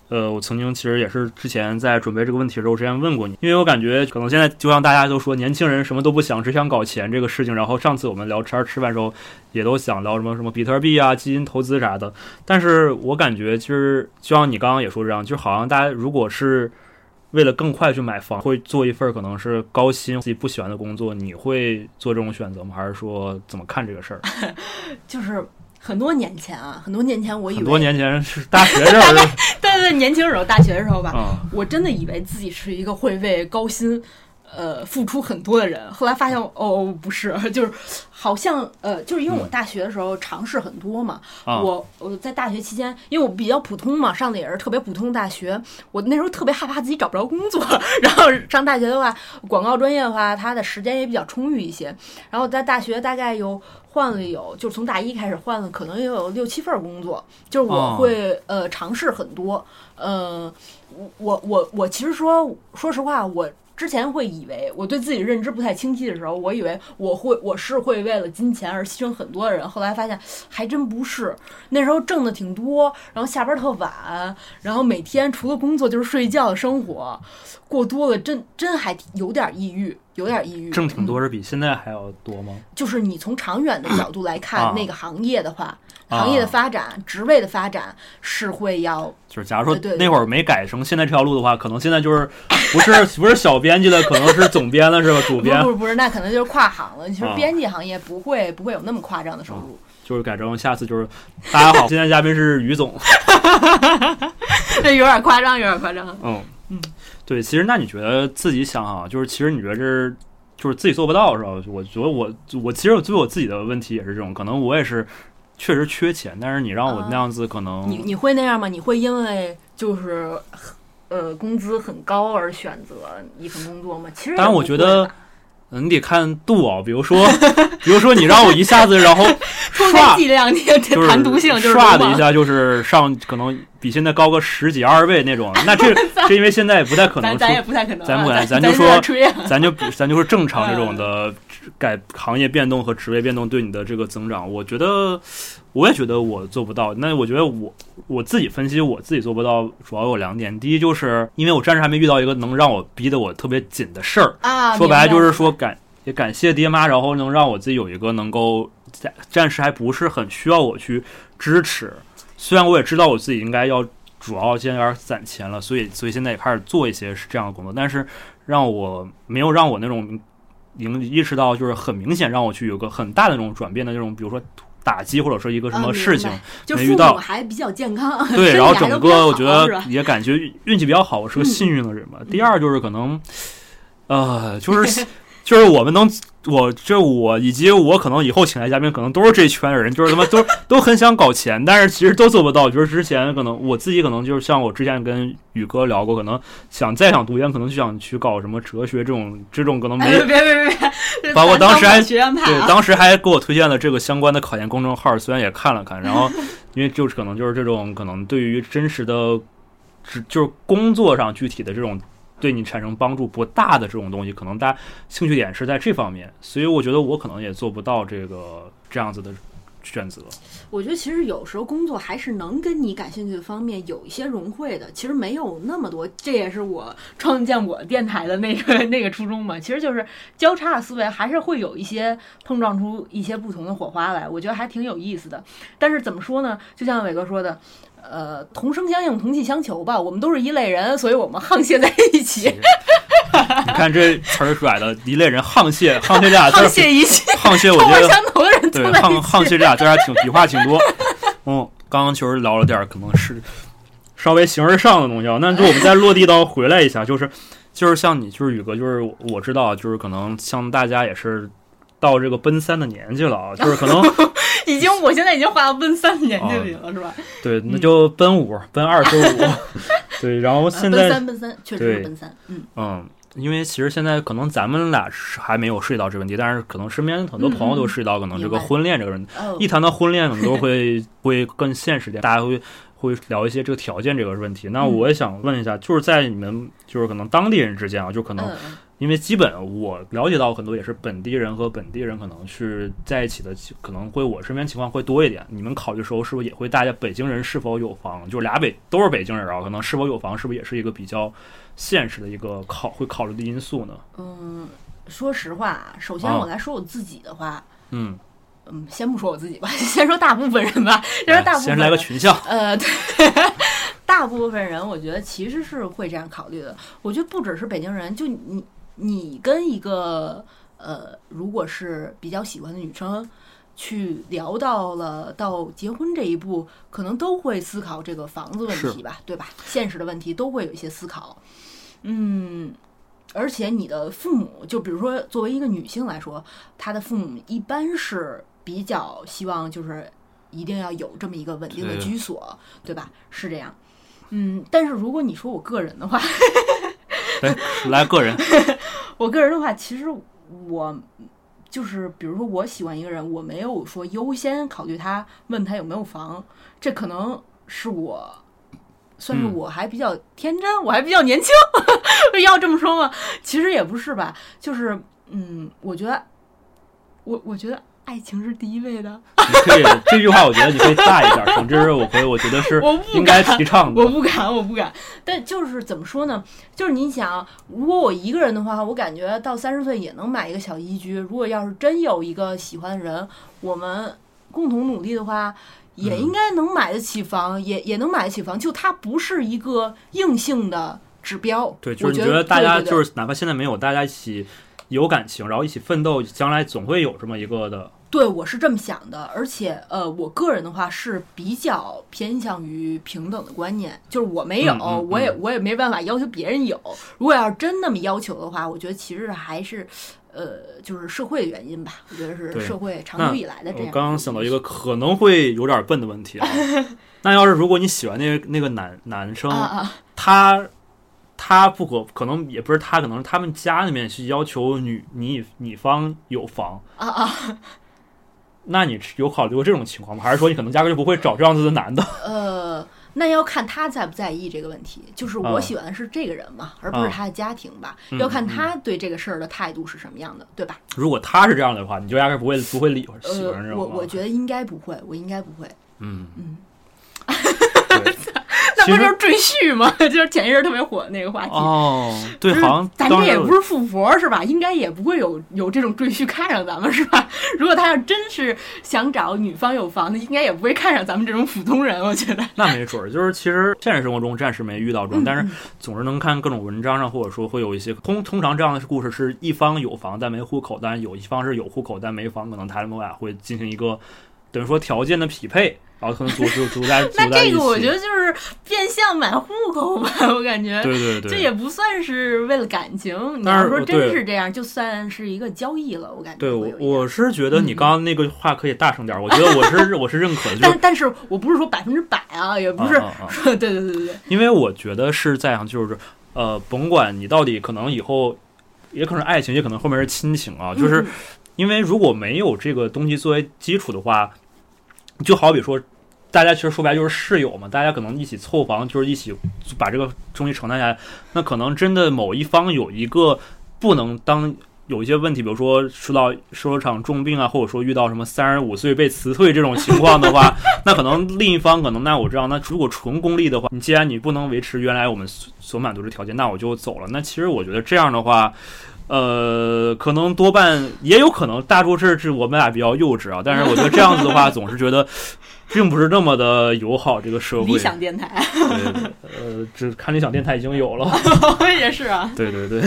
呃，我曾经其实也是之前在准备这个问题的时候，之前问过你，因为我感觉可能现在就像大家都说，年轻人什么都不想，只想搞钱这个事情。然后上次我们聊天吃饭的时候，也都想到什么什么比特币啊、基金投资啥的。但是我感觉其实就像你刚刚也说这样，就好像大家如果是为了更快去买房，会做一份可能是高薪自己不喜欢的工作，你会做这种选择吗？还是说怎么看这个事儿？就是很多年前啊，很多年前我以为很多年前是大学时候 对对对，年轻时候大学的时候吧，啊。我真的以为自己是一个会为高薪。呃，付出很多的人，后来发现哦，不是，就是好像呃，就是因为我大学的时候尝试很多嘛，啊。我我在大学期间，因为我比较普通嘛，上的也是特别普通的大学，我那时候特别害怕自己找不着工作，然后上大学的话，广告专业的话，它的时间也比较充裕一些，然后在大学大概有换了有，就是从大一开始换了，可能也有六七份工作，就是我哦。会、呃尝试很多，呃，我我我其实说说实话，我之前会以为我对自己认知不太清晰的时候，我以为我会我是会为了金钱而牺牲很多的人，后来发现还真不是。那时候挣的挺多，然后下班特晚，然后每天除了工作就是睡觉的生活，过多了真真还有点抑郁，有点抑郁。挣挺嗯多是比现在还要多吗？就是你从长远的角度来看，啊那个行业的话，啊行业的发展、职位的发展是会要就是假如说那会儿没改成现在这条路的话，可能现在就是不是 不是小编辑了，可能是总编了，是吧？主编不是不是，那可能就是跨行了。其实啊编辑行业不会不会有那么夸张的收入。就是改成下次就是大家好，今天嘉宾是于总。这有点夸张，有点夸张。嗯嗯，对，其实那你觉得自己想啊，就是其实你觉得这是就是自己做不到是吧？我觉得我我其实我对我自己的问题也是这种，可能我也是确实缺钱，但是你让我那样子可能你你会那样吗？你会因为就是呃工资很高而选择一份工作吗？其实也当然我觉得你得看度啊，比如说比如说你让我一下子然后充唰剂量，你这就是谈毒性就是的一下就是上可能比现在高个十几二十倍那种，那这 这因为现在也不太可能出咱咱也不太可能啊，咱不敢咱咱就说咱就不咱就说正常这种的改行业变动和职位变动对你的这个增长，我觉得我也觉得我做不到。那我觉得我我自己分析我自己做不到，主要有两点。第一就是因为我暂时还没遇到一个能让我逼得我特别紧的事儿，啊，说白了就是说感也感谢爹妈，然后能让我自己有一个能够暂暂时还不是很需要我去支持。虽然我也知道我自己应该要主要现在要攒钱了，所以所以现在也开始做一些是这样的工作，但是让我没有让我那种明意识到就是很明显让我去有个很大的那种转变的那种，比如说打击或者说一个什么事情没遇到还比较健康，对，然后整个我觉得也感觉运气比较好，我是个嗯。幸运的人吧。第二就是可能，呃，就是 就是我们能，我这我以及我可能以后请来嘉宾，可能都是这一圈人，就是他妈都 都很想搞钱，但是其实都做不到。就是之前可能我自己可能就是像我之前跟宇哥聊过，可能想再想读研，可能就想去搞什么哲学这种这种可能没哎，别别别别，包括当时还对，啊，当时还给我推荐了这个相关的考研公众号，虽然也看了看，然后 因为就是可能就是这种可能对于真实的，只就是工作上具体的这种对你产生帮助不大的这种东西，可能大家兴趣点是在这方面，所以我觉得我可能也做不到这个这样子的选择。我觉得其实有时候工作还是能跟你感兴趣的方面有一些融汇的，其实没有那么多。这也是我 创建我电台的那个那个初衷嘛。其实就是交叉的思维还是会有一些碰撞出一些不同的火花来，我觉得还挺有意思的。但是怎么说呢？就像伟哥说的。呃，同声相应，同气相求吧。我们都是一类人，所以我们沆瀣在一起，你看这词儿甩的，一类人沆瀣，沆瀣这俩字沆，瀣一气，沆瀣，我觉得 相同的人对，沆沆瀣。这俩字儿还挺笔画挺多。嗯，刚刚确实聊了点儿，可能是稍微形而上的东西啊。那就我们再落地到回来一下，就是就是像你，就是宇哥，就是我知道，就是可能像大家也是到这个奔三的年纪了啊，就是可能已经，我现在已经画到奔三年纪里了，是吧？对，那就奔五、奔二十五，对，然后现在三奔三，确实是奔三，嗯。嗯。因为其实现在可能咱们俩是还没有涉及到这个问题，但是可能身边很多朋友都涉及到可能这个婚恋这个问题。哦一谈到婚恋，可能都会 会更现实点，大家会会聊一些这个条件这个问题。那嗯我也想问一下，就是在你们就是可能当地人之间啊，就可能因为基本我了解到很多也是本地人和本地人可能是在一起的，可能会我身边情况会多一点。你们考虑的时候是不是也会大家北京人是否有房，就是俩北都是北京人啊，可能是否有房是不是也是一个比较现实的一个考会考虑的因素呢？嗯，说实话啊，首先啊我来说我自己的话，嗯，嗯，先不说我自己吧，先说大部分人吧，先说大部分先人。来个群像，呃，对，大部分人我觉得其实是会这样考虑的。我觉得不只是北京人，就你你跟一个呃，如果是比较喜欢的女生。去聊到了到结婚这一步，可能都会思考这个房子问题吧，对吧？现实的问题都会有一些思考。嗯，而且你的父母，就比如说作为一个女性来说，她的父母一般是比较希望就是一定要有这么一个稳定的居所，对吧？是这样。嗯，但是如果你说我个人的话，来 来个人，我个人的话，其实我就是，比如说我喜欢一个人，我没有说优先考虑他，问他有没有房，这可能是我。算是嗯我还比较天真，我还比较年轻，要这么说吗？其实也不是吧，就是嗯，我觉得，我我觉得爱情是第一位的，你可以这句话，我觉得你可以大一点，总之我会我觉得是我不应该敢提倡的我。不敢，我不敢。但就是怎么说呢？就是你想，如果我一个人的话，我感觉到三十岁也能买一个小一居。如果要是真有一个喜欢的人，我们共同努力的话，也应该能买得起房，也也能买得起房。就它不是一个硬性的指标。对，就是你觉觉得大家就是哪怕现在没有，大家一起有感情，然后一起奋斗，将来总会有这么一个的对，我是这么想的，而且呃，我个人的话是比较偏向于平等的观念，就是我没有，嗯嗯我也嗯我也没办法要求别人有。如果要是真那么要求的话，我觉得其实还是呃，就是社会的原因吧。我觉得是社会长久以来的这样。我刚刚想到一个可能会有点笨的问题啊，那要是如果你喜欢那个那个男男生，他他不可可能也不是他，可能是他们家里面去要求女你你方有房啊啊，那你有考虑过这种情况吗？还是说你可能压根就不会找这样子的男的？呃，那要看他在不在意这个问题。就是我嗯喜欢的是这个人嘛，而不是嗯他的家庭吧。嗯要看他对这个事儿的态度是什么样的，对吧？如果他是这样的话，你就压根不会不会理喜呃欢这，种吗我我觉得应该不会，我应该不会。嗯嗯，那不就是赘婿吗？就是前一阵儿特别火的那个话题。哦，对，就是好像咱这也不是富婆是吧？应该也不会有有这种赘婿看上咱们是吧？如果他要真是想找女方有房的，应该也不会看上咱们这种普通人。我觉得，那没准儿，就是其实现实生活中暂时没遇到这种，但是总是能看各种文章上，或者说会有一些通通常这样的故事是一方有房但没户口，但是有一方是有户口但没房，可能他们俩会进行一个等于说条件的匹配，然后可能组组 组在组那在一起。这个我觉得就是变相买户口吧，我感觉。对对对，这也不算是为了感情，你但是要说真是这样，就算是一个交易了。我感觉对我我是觉得你嗯刚刚那个话可以大声点儿，我觉得我是 我是认可的，就是但但是我不是说百分之百啊，也不是啊啊啊说对对对对对，因为我觉得是这样，就是呃，甭管你到底可能以后，也可能爱情，也可能后面是亲情啊，就是嗯因为如果没有这个东西作为基础的话，就好比说，大家其实说白就是室友嘛，大家可能一起凑房，就是一起把这个东西承担下来，那可能真的某一方有一个不能当。有一些问题，比如说受到受了场重病啊，或者说遇到什么三十五岁被辞退这种情况的话，那可能另一方可能那我知道，那如果纯功利的话，你既然你不能维持原来我们所满足的条件，那我就走了。那其实我觉得这样的话，呃，可能多半也有可能大多是是我们俩比较幼稚啊，但是我觉得这样子的话，总是觉得并不是那么的友好这个社会。理想电台对，对呃，这看理想电台已经有了。我也是啊，对对对，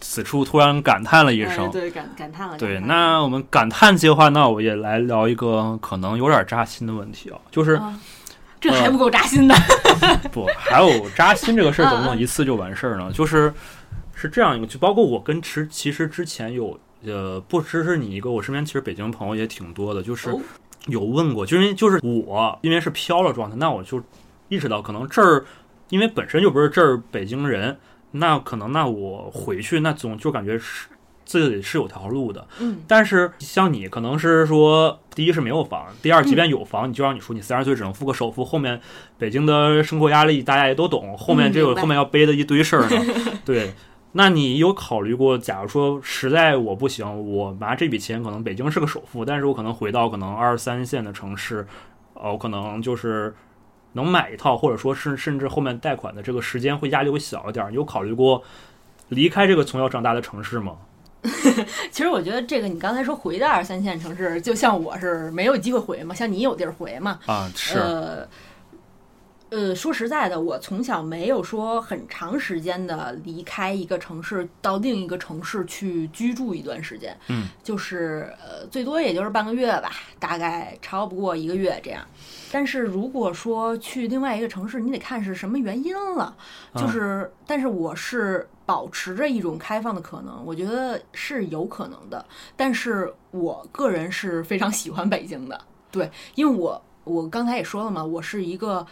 此处突然感叹了一哎声。对感感叹了。对，那我们感叹计划，那我也来聊一个可能有点扎心的问题啊，就是啊这还不够扎心的。不还有扎心这个事儿，怎么嗯能一次就完事儿呢？就是是这样一个，就包括我跟池其实之前有呃，不只是你一个，我身边其实北京朋友也挺多的，就是哦有问过，就是因为就是我因为是飘了状态，那我就意识到可能这儿因为本身就不是这儿北京人，那可能那我回去那总就感觉是自己是有条路的。嗯但是像你可能是说，第一是没有房，第二即便有房，你就让你说你三十岁只能付个首付，后面北京的生活压力大家也都懂，后面这有明白后面要背的一堆事儿呢。对，那你有考虑过，假如说实在我不行，我拿这笔钱可能北京是个首付，但是我可能回到可能二三线的城市，呃，我可能就是。能买一套，或者说是甚至后面贷款的这个时间会压力会小一点儿。你有考虑过离开这个从小长大的城市吗？其实我觉得这个你刚才说回到二三线城市，就像我是没有机会回嘛，像你有地儿回嘛。啊，是，呃，呃，说实在的，我从小没有说很长时间的离开一个城市到另一个城市去居住一段时间，嗯，就是呃，最多也就是半个月吧，大概超不过一个月这样。但是如果说去另外一个城市，你得看是什么原因了。啊就是，但是我是保持着一种开放的可能，我觉得是有可能的。但是我个人是非常喜欢北京的，对，因为我我刚才也说了嘛，我是一个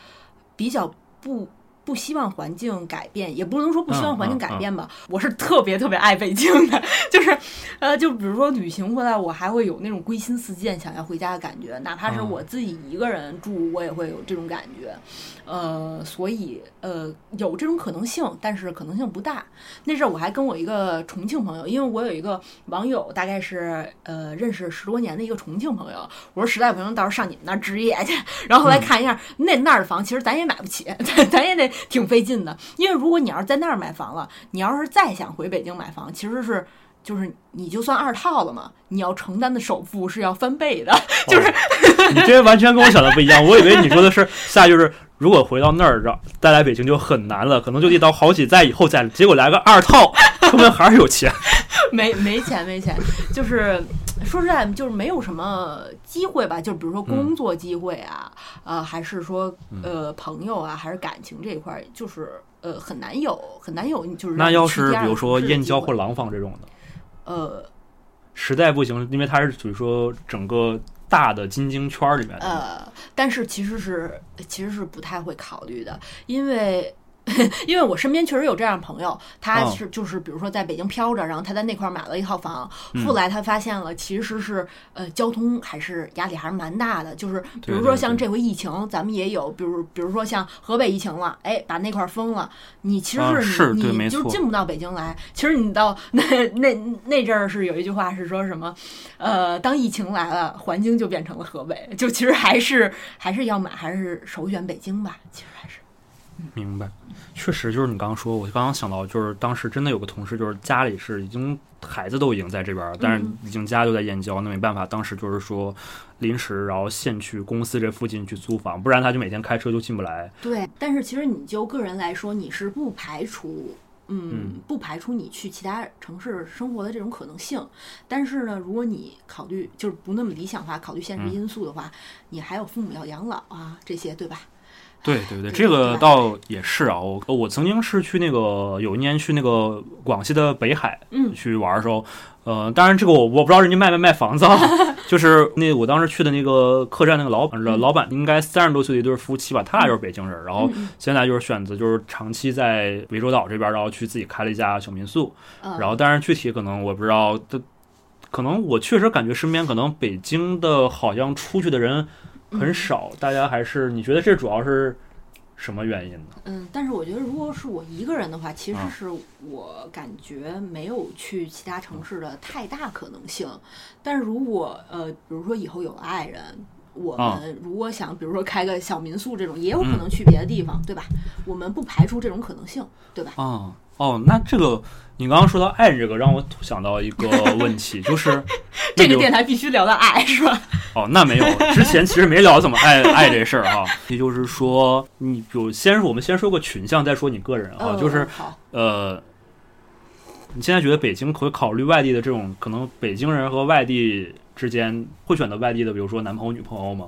比较不。不希望环境改变，也不能说不希望环境改变吧。我是特别特别爱北京的，就是，呃，就比如说旅行回来，我还会有那种归心似箭、想要回家的感觉，哪怕是嗯我自己一个人住，我也会有这种感觉。呃，所以呃有这种可能性，但是可能性不大。那阵儿我还跟我一个重庆朋友，因为我有一个网友，大概是呃认识十多年的一个重庆朋友，我说实在不行，到时候上你们那儿置业去。然后后来看一下、那那儿的房，其实咱也买不起，咱咱也得 挺费劲的。因为如果你要是在那儿买房了，你要是再想回北京买房，其实是。就是你就算二套了嘛，你要承担的首付是要翻倍的，就是你这 完全跟我想的不一样。我以为你说的是下就是如果回到那儿让再来北京就很难了，可能就得到好几代以后再，结果来个二套，说明还是有钱。没没钱没钱，就是说实在，就是没有什么机会吧，就比如说工作机会啊，呃，还是说呃朋友啊，还是感情这一块儿，就是呃很难有很难有，就是那要是比如说燕郊或廊坊这种的，呃实在不行，因为它是属于说整个大的京津圈儿里面的。呃，但是其实是其实是不太会考虑的，因为。因为我身边确实有这样的朋友，他哦是就是比如说在北京飘着，然后他在那块儿买了一套房，嗯。后来他发现了其实是呃交通还是压力还是蛮大的，就是比如说像这回疫情，咱们也有，比如比如说像河北疫情了，哎，把那块儿封了，你其啊实是你、你就进不到北京来。其实你到那那那阵儿是有一句话是说什么，呃，当疫情来了，环京就变成了河北，就其实还是还是要买，还是首选北京吧，其实还是。明白，确实就是你刚刚说，我刚刚想到，就是当时真的有个同事，就是家里是已经孩子都已经在这边了，但是嗯已经家就在燕郊，那没办法，当时就是说临时然后现去公司这附近去租房，不然他就每天开车就进不来。对，但是其实你就个人来说，你是不排除。嗯嗯，不排除你去其他城市生活的这种可能性，但是呢，如果你考虑就是不那么理想化，考虑现实嗯因素的话，你还有父母要养老啊，这些对吧？对对对，这个倒也是啊。我我曾经是去那个有一年去那个广西的北海，嗯去玩的时候，呃，当然这个我我不知道人家卖没卖房子啊，就是那我当时去的那个客栈那个老板，嗯老板应该三十多岁的一对夫妻吧，他俩就是北京人，然后嗯现在就是选择就是长期在涠洲岛这边，然后去自己开了一家小民宿，嗯，然后但是具体可能我不知道的。可能我确实感觉身边可能北京的好像出去的人很嗯少，大家还是你觉得这主要是什么原因呢？嗯，但是我觉得，如果是我一个人的话，其实啊是我感觉没有去其他城市的太大可能性。但是如果呃，比如说以后有了爱人，我啊们如果想，比如说开个小民宿这种，也有可嗯能去别的地方，对吧？我们不排除这种可能性，对吧？啊哦，那这个你刚刚说到爱这个，让我想到一个 问题，就是这个电台必须聊到爱，是吧？哦，那没有，之前其实没聊怎么爱爱这事儿哈。也就是说，你比如先我们先说个群像，再说你个人啊，嗯就是好，呃，你现在觉得北京会考虑外地的这种，可能北京人和外地之间会选择外地的，比如说男朋友、女朋友吗？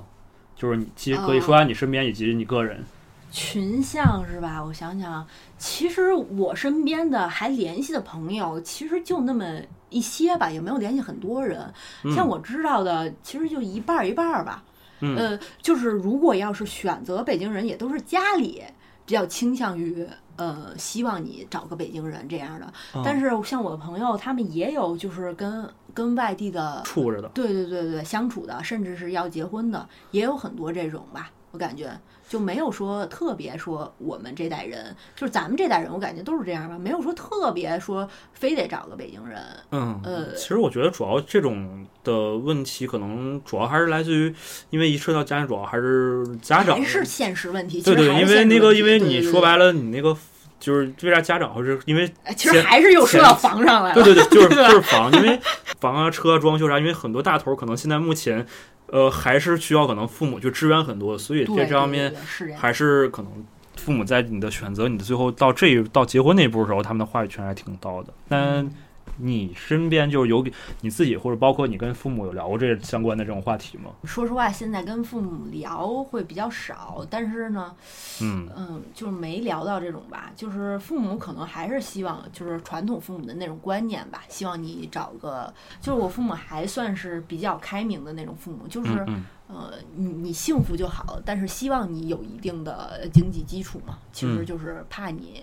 就是你其实可以说下你身边以及你个人。群像是吧？我想想，其实我身边的还联系的朋友，其实就那么一些吧，也没有联系很多人。嗯像我知道的，其实就一半儿一半儿吧。嗯呃，就是如果要是选择北京人，也都是家里比较倾向于呃，希望你找个北京人这样的。嗯但是像我的朋友，他们也有就是跟跟外地的处着的，对对对对，相处的，甚至是要结婚的，也有很多这种吧。我感觉就没有说特别说我们这代人，就是咱们这代人，我感觉都是这样吧，没有说特别说非得找个北京人。嗯，呃其实我觉得主要这种的问题，可能主要还是来自于，因为一涉及到家庭，主要还是家长还是现实问题，对对，因为那个，因为你说白了，你那个就是为啥家长会是因为哎其实还是又说到房上来了。对对对，就是 就是房，因为房啊、车啊、装修啥，因为很多大头儿可能现在目前，呃，还是需要可能父母去支援很多，所以在这方面。还是可能父母在你的选择、你的最后到这一到结婚那一步的时候，他们的话语权还挺高的。但你身边就是有你自己或者包括你跟父母有聊过这相关的这种话题吗？说实话，现在跟父母聊会比较少，但是呢，嗯嗯，就是没聊到这种吧，就是父母可能还是希望，就是传统父母的那种观念吧，希望你找个，就是我父母还算是比较开明的那种父母，就是、嗯嗯呃，你你幸福就好，但是希望你有一定的经济基础嘛，其实嗯就是怕你。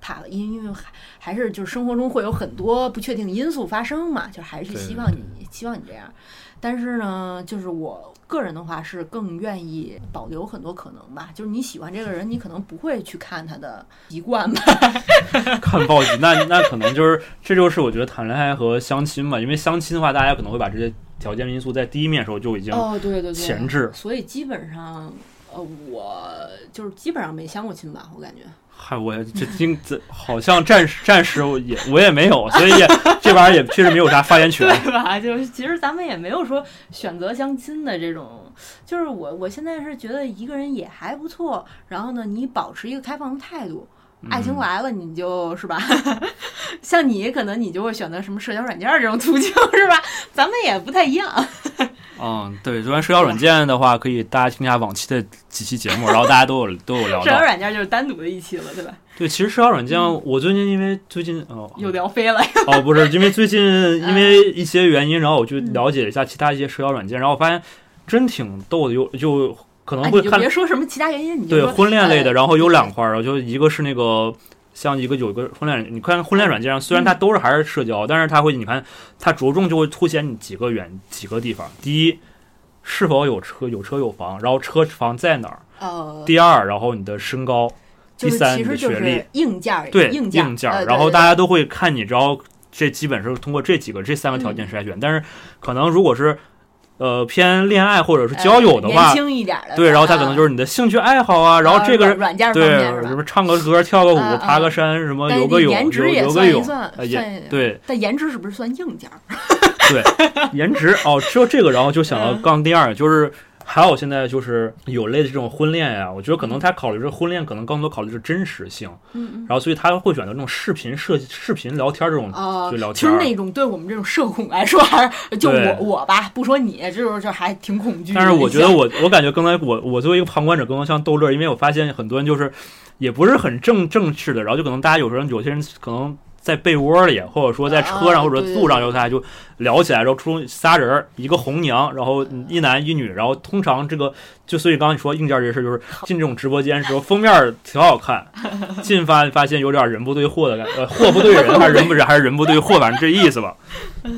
怕，因因为还还是就是生活中会有很多不确定因素发生嘛，就还是希望你希望你这样。但是呢，就是我个人的话是更愿意保留很多可能吧。就是你喜欢这个人，你可能不会去看他的习惯吧。看报纸，那那可能就是这就是我觉得谈恋爱和相亲嘛，因为相亲的话，大家可能会把这些条件因素在第一面的时候就已经哦，对对对，前置。所以基本上，呃，我就是基本上没相过亲吧，我感觉。嗨，我也这今这好像暂时暂时我也我也没有，所以也这玩意儿也确实没有啥发言权。对吧？就是其实咱们也没有说选择相亲的这种，就是我我现在是觉得一个人也还不错，然后呢，你保持一个开放的态度，爱情来了，你就是吧？像你可能你就会选择什么社交软件这种途径是吧？咱们也不太一样。嗯，对，说完社交软件的话，可以大家听一下往期的几期节目，然后大家都有都有聊社交。软件就是单独的一期了，对吧？对，其实社交软件，我最近因为最近哦又聊飞了。哦不是，因为最近因为 一些原因，然后我就了解了一下其他一些社交软件，然后我发现真挺逗的，又就可能会看别说什么其他原因，你对婚恋类的，呃然后有两块儿，然后就一个是那个像一个有一个婚恋，你看婚恋软件上，虽然它都是还是社交，但是它会你看它着重就会凸显你几个远几个地方。第一，是否有车有车有房，然后车房在哪儿？呃，第二，然后你的身高，第三你的学历，硬件，对硬件然后大家都会看你，然后这基本是通过这几个这三个条件筛选，但是可能如果是呃偏恋爱或者是呃交友的话年。轻一点的，对，然后他可能就是是你的兴趣爱好啊，然后这个人软件方对？什么唱个歌、跳个舞、爬个山，什么游个泳、游游个泳，对 但颜值是不是算硬件？对，颜值哦，说这个，然后就想到嗯刚第二，就是还有现在就是有类的这种婚恋呀，我觉得可能他考虑这婚恋，可能更多考虑是真实性，嗯嗯。然后所以他会选择这种视频设视频聊天这种哦就聊，天儿。其实那种对我们这种社恐来说，还 是就我我吧，不说你，就是就还挺恐惧。但是我觉得我我感觉刚才我我作为一个旁观者，更多像逗乐，因为我发现很多人就是也不是很正正式的，然后就可能大家有时候有些人可能在被窝里，或者说在车上啊或者对路上，对然后大家就聊起来，然后出仨人儿，一个红娘，然后一男一女，然后通常这个就所以刚刚你说硬件这事，就是进这种直播间时候封面挺好看，进发发现有点人不对货的感觉，呃，货不对人，还是人不人，还是人不对货，反正这意思吧。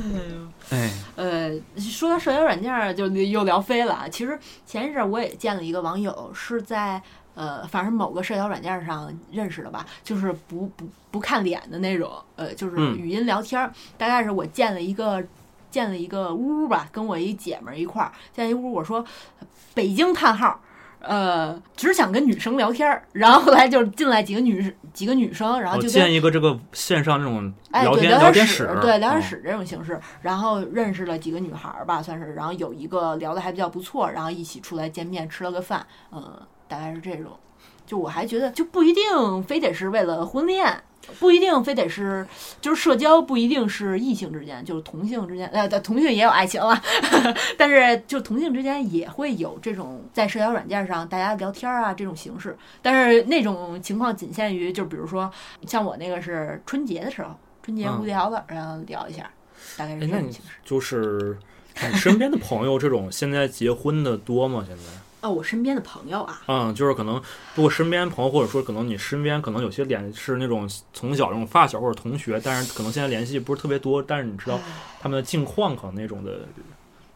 哎，呃，说到社交软件，就又聊飞了啊。其实前一阵儿我也见了一个网友，是在呃，反正某个社交软件上认识的吧，就是不不不看脸的那种，呃，就是嗯语音聊天儿。大概是我建了一个建了一个屋吧，跟我一姐们儿一块儿建一屋，我说北京叹号。呃，只想跟女生聊天儿，然后后来就进来几个女几个女生，然后就跟建一个这个线上这种哎，聊对，聊天聊室，对，聊天嗯室这种形式，然后认识了几个女孩儿吧，算是，然后有一个聊的还比较不错，然后一起出来见面吃了个饭，嗯，大概是这种。就我还觉得，就不一定非得是为了婚恋，不一定非得是，就是社交不一定是异性之间，就是同性之间，呃，同性也有爱情了，但是就同性之间也会有这种在社交软件上大家聊天啊这种形式，但是那种情况仅限于，就比如说像我那个是春节的时候，春节嗯无聊了，然后聊一下，大概是这种形式。就是你身边的朋友这种现在结婚的多吗？现在？哦，我身边的朋友啊，嗯，就是可能，如果身边朋友或者说可能你身边可能有些联是那种从小那种发小或者同学，但是可能现在联系不是特别多，但是你知道他们的近况可能那种的，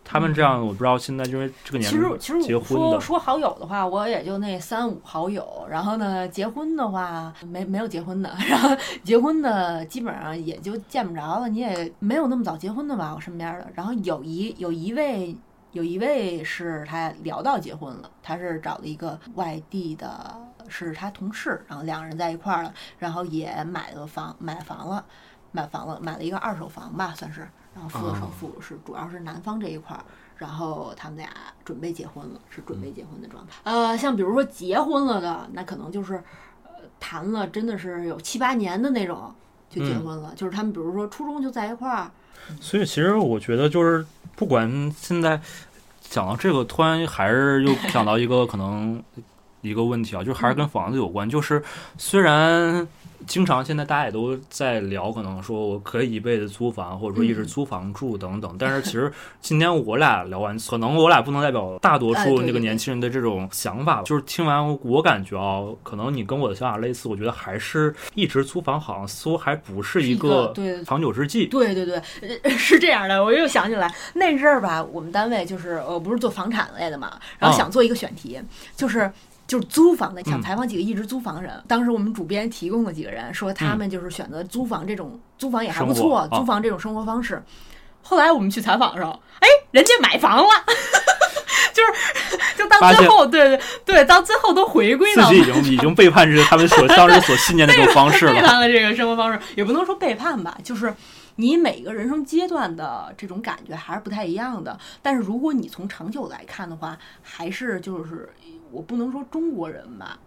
他们这样我不知道现在因为这个年龄其实龄其实我结婚的，说说好友的话，我也就那三五好友。然后呢，结婚的话没没有结婚的，然后结婚的基本上也就见不着了。你也没有那么早结婚的吧，我身边的。然后有一有一位有一位是他聊到结婚了，他是找了一个外地的，是他同事，然后两个人在一块儿了，然后也买了房买房了，买房了，买了一个二手房吧，算是。然后付了首哦付，是主要是男方这一块儿，然后他们俩准备结婚了，是准备结婚的状态。呃，像比如说结婚了的，那可能就是呃谈了真的是有七八年的那种就结嗯婚了，就是他们比如说初中就在一块儿，所以其实我觉得就是不管现在讲到这个，突然还是又想到一个可能一个问题啊，就还是跟房子有关，就是虽然。经常现在大家也都在聊，可能说我可以一辈子租房，或者说一直嗯租房住等等。但是其实今天我俩聊完，可能我俩不能代表大多数那个年轻人的这种想法吧。就是听完我感觉啊，可能你跟我的想法类似，我觉得还是一直租房好像似乎还不是是一个对长久之计。对对对，呃 是这样的，我又想起来那阵儿吧，我们单位就是呃不是做房产类的嘛，然后啊想做一个选题，就是。就是租房的，想嗯采访几个一直租房人。当时我们主编提供了几个人，说他嗯们就是选择租房这种，租房也还不错，啊租房这种生活方式。后来我们去采访的时候，哎，人家买房了，就是就到最后，对对对，到最后都回归到自己已经已经背叛这他们所 当时所信念的这种方式了背了。叛了这个生活方式，也不能说背叛吧，就是你每个人生阶段的这种感觉还是不太一样的。但是如果你从长久来看的话，还是就是我不能说中国人吧，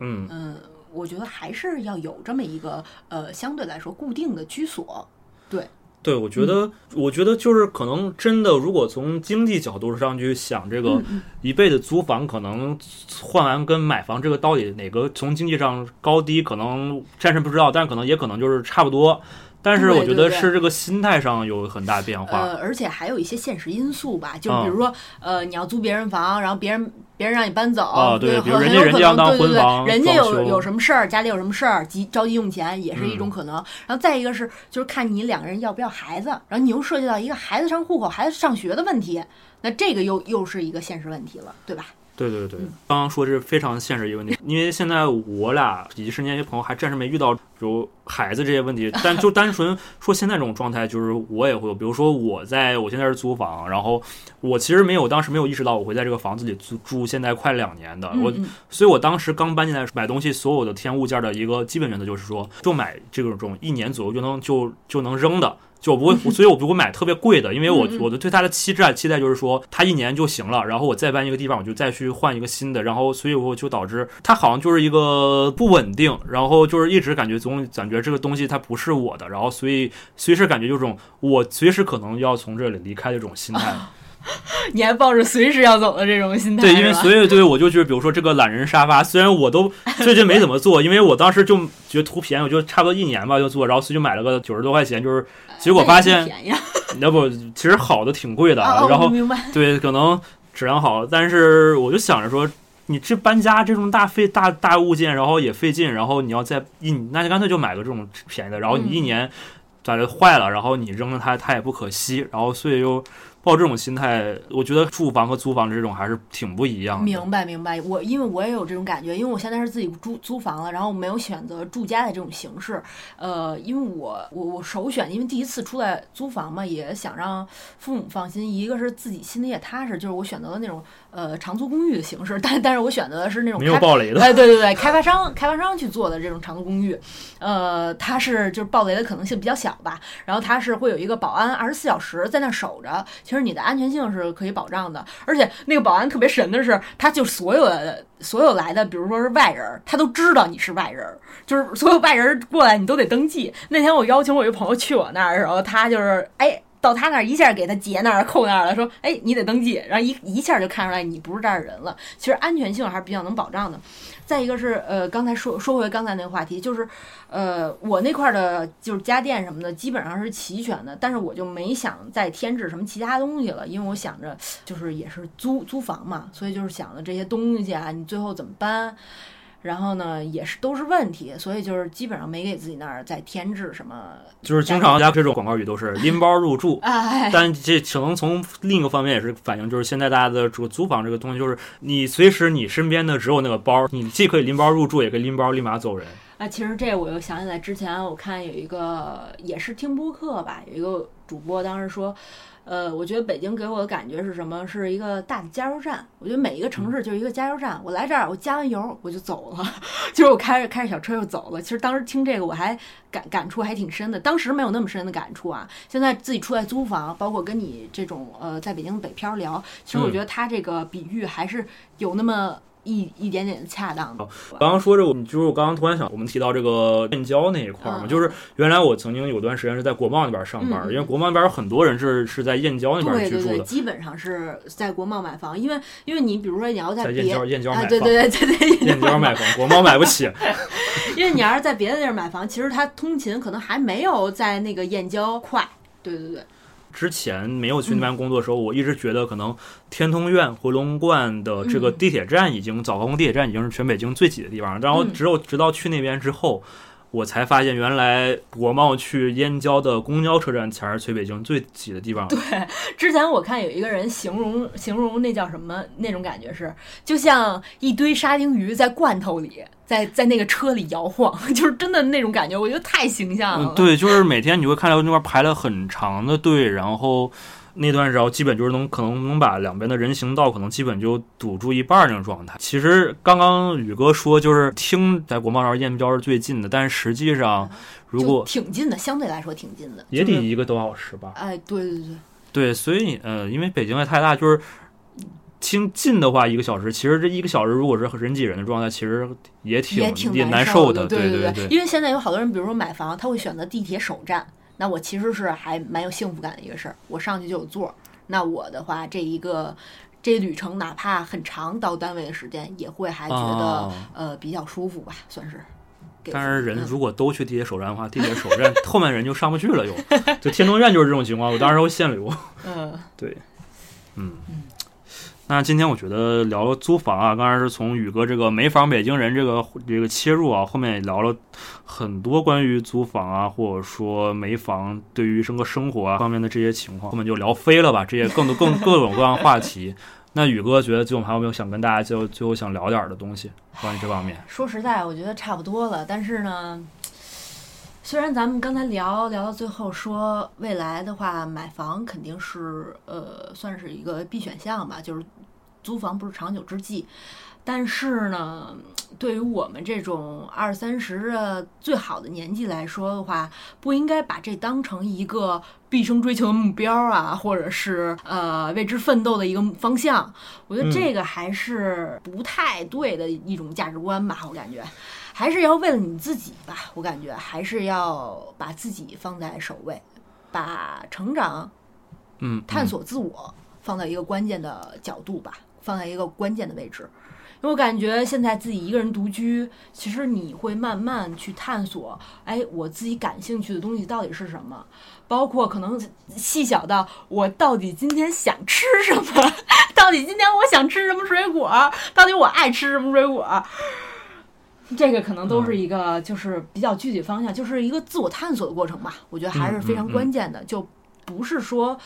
嗯，嗯，我觉得还是要有这么一个呃相对来说固定的居所。对，对，我觉得，我觉得就是可能真的，如果从经济角度上去想，这个一辈子租房，可能换完跟买房这个到底哪个从经济上高低，可能暂时不知道，但是可能也可能就是差不多。但是我觉得是这个心态上有很大变化。呃，而且还有一些现实因素吧，就嗯比如说，呃，你要租别人房，然后别人别人让你搬走，啊对对，比如人家很很有可人家要当能对对对人家有有什么事儿，家里有什么事儿，急着急用钱也是一种嗯可能。然后再一个是，就是看你两个人要不要孩子，然后你又涉及到一个孩子上户口、孩子上学的问题，那这个又又是一个现实问题了，对吧？对对对。嗯，刚刚说这是非常现实一个问题，因为现在我俩以及身边一些朋友还暂时没遇到有孩子这些问题，但 就单纯说现在这种状态，就是我也会有，比如说我在我现在是租房，然后我其实没有当时没有意识到我会在这个房子里租住现在快两年的，我所以我当时刚搬进来买东西，所有的添物件的一个基本原则就是说，就买这种一年左右就能就就能扔的。就我不会，所以我不会买特别贵的，因为我我的对它的期待期待就是说，它一年就行了，然后我再搬一个地方，我就再去换一个新的，然后所以我就导致它好像就是一个不稳定，然后就是一直感觉总感觉这个东西它不是我的，然后所以随时感觉就是这种我随时可能要从这里离开的这种心态。你还抱着随时要走的这种心态，对，因为所以对我就觉得，比如说这个懒人沙发，虽然我都 最近没怎么做，因为我当时就觉得图便宜，我就差不多一年吧就做，然后所以就买了个九十多块钱，就是结果发现便宜啊要不其实好的挺贵的，然后对可能质量好，但是我就想着说。你这搬家这种大费大大物件，然后也费劲，然后你要再一，那就干脆就买个这种便宜的，然后你一嗯年把它坏了，然后你扔了它，它也不可惜，然后所以就抱这种心态，我觉得住房和租房这种还是挺不一样的。明白明白，我因为我也有这种感觉，因为我现在是自己租租房了，然后没有选择住家的这种形式，呃，因为我我我首选，因为第一次出来租房嘛，也想让父母放心，一个是自己心里也踏实，就是我选择了那种呃长租公寓的形式，但但是我选择的是那种没有开暴雷的。哎，对对对，开发商开发商去做的这种长租公寓，呃，它是就是暴雷的可能性比较小吧，然后它是会有一个保安二十四小时在那守着，其实你的安全性是可以保障的，而且那个保安特别神的是，他就所有的所有来的，比如说是外人，他都知道你是外人，就是所有外人过来你都得登记。那天我邀请我一个朋友去我那儿的时候，他就是哎。到他那儿一下给他截那儿扣那儿了，说：“哎，你得登记。”然后一一下就看出来你不是这儿人了。其实安全性还是比较能保障的。再一个是呃，刚才说说回刚才那个话题，就是呃，我那块的就是家电什么的基本上是齐全的，但是我就没想再添置什么其他东西了，因为我想着就是也是租租房嘛，所以就是想着这些东西啊，你最后怎么搬。然后呢，也是都是问题，所以就是基本上没给自己那儿再添置什么。就是经常家这种广告语都是 拎包入住，哎，但这可能从另一个方面也是反映，就是现在大家的这个租房这个东西，就是你随时你身边的只有那个包，你既可以拎包入住，也可以拎包立马走人。啊，其实这我又想起来，之前我看有一个也是听播客吧，有一个主播当时说，呃，我觉得北京给我的感觉是什么？是一个大的加油站。我觉得每一个城市就是一个加油站。我来这儿，我加完油我就走了，就是我开着开着小车就走了。其实当时听这个我还感感触还挺深的，当时没有那么深的感触啊。现在自己出来租房，包括跟你这种呃在北京北漂聊，其实我嗯觉得他这个比喻还是有那么一一点点的恰当的。刚刚说这个，就是我刚刚突然想，我们提到这个燕郊那一块儿嘛，嗯就是原来我曾经有段时间是在国贸那边上班，因为国贸那边有很多人是是在燕郊那边对对对，居住的，基本上是在国贸买房，因为因为你比如说你要在燕郊燕郊对房，对对对对，燕郊买房，国贸买不起。因为你要是在别的地儿买房，其实它通勤可能还没有在那个燕郊快。对对对，之前没有去那边工作的时候，我一直觉得可能天通苑、回龙观的这个嗯。地铁站已经、早高峰地铁站已经是全北京最挤的地方了。然后嗯。只有直到去那边之后，我才发现原来国贸去燕郊的公交车站才是全北京最挤的地方。对，之前我看有一个人形容形容那叫什么那种感觉是，就像一堆沙丁鱼在罐头里，在在那个车里摇晃，就是真的那种感觉，我觉得太形象了。嗯，对，就是每天你会看到那块排了很长的队，然后那段时候基本就是能可能能把两边的人行道可能基本就堵住一半儿那种状态。其实刚刚宇哥说就是听在国贸那儿燕郊是最近的，但是实际上如果挺近的，相对来说挺近的，也得一个多小时吧。哎，对对对，对，所以呃，因为北京也太大，就是听近的话一个小时，其实这一个小时如果是人挤人的状态，其实也挺也挺也难受的。对对对，因为现在有好多人，比如说买房，他会选择地铁首站，那我其实是还蛮有幸福感的一个事儿，我上去就有座儿。那我的话，这一个这旅程哪怕很长，到单位的时间也会还觉得、哦呃比较舒服吧，算是。给但是人嗯如果都去地铁首站的话，地铁首站后面人就上不去了，又就天通苑就是这种情况，我当时会限流。嗯嗯，那今天我觉得聊了租房啊，刚才是从宇哥这个没房北京人这个这个切入啊，后面也聊了很多关于租房啊，或者说没房对于整个生活啊方面的这些情况，后面就聊飞了吧，这些更多更各种各样话题。那宇哥觉得最后还有没有想跟大家最后最后想聊点儿的东西关于这方面？说实在，我觉得差不多了。但是呢，虽然咱们刚才聊聊到最后说未来的话，买房肯定是呃算是一个必选项吧，就是租房不是长久之计。但是呢，对于我们这种二三十的最好的年纪来说的话，不应该把这当成一个毕生追求的目标啊，或者是呃为之奋斗的一个方向。我觉得这个还是不太对的一种价值观吧，我感觉。还是要为了你自己吧，我感觉还是要把自己放在首位，把成长、嗯，探索自我放在一个关键的角度吧，放在一个关键的位置。因为我感觉现在自己一个人独居，其实你会慢慢去探索，哎，我自己感兴趣的东西到底是什么，包括可能细小到我到底今天想吃什么，到底今天我想吃什么水果，到底我爱吃什么水果。这个可能都是一个就是比较具体方向，就是一个自我探索的过程吧。我觉得还是非常关键的，就不是说，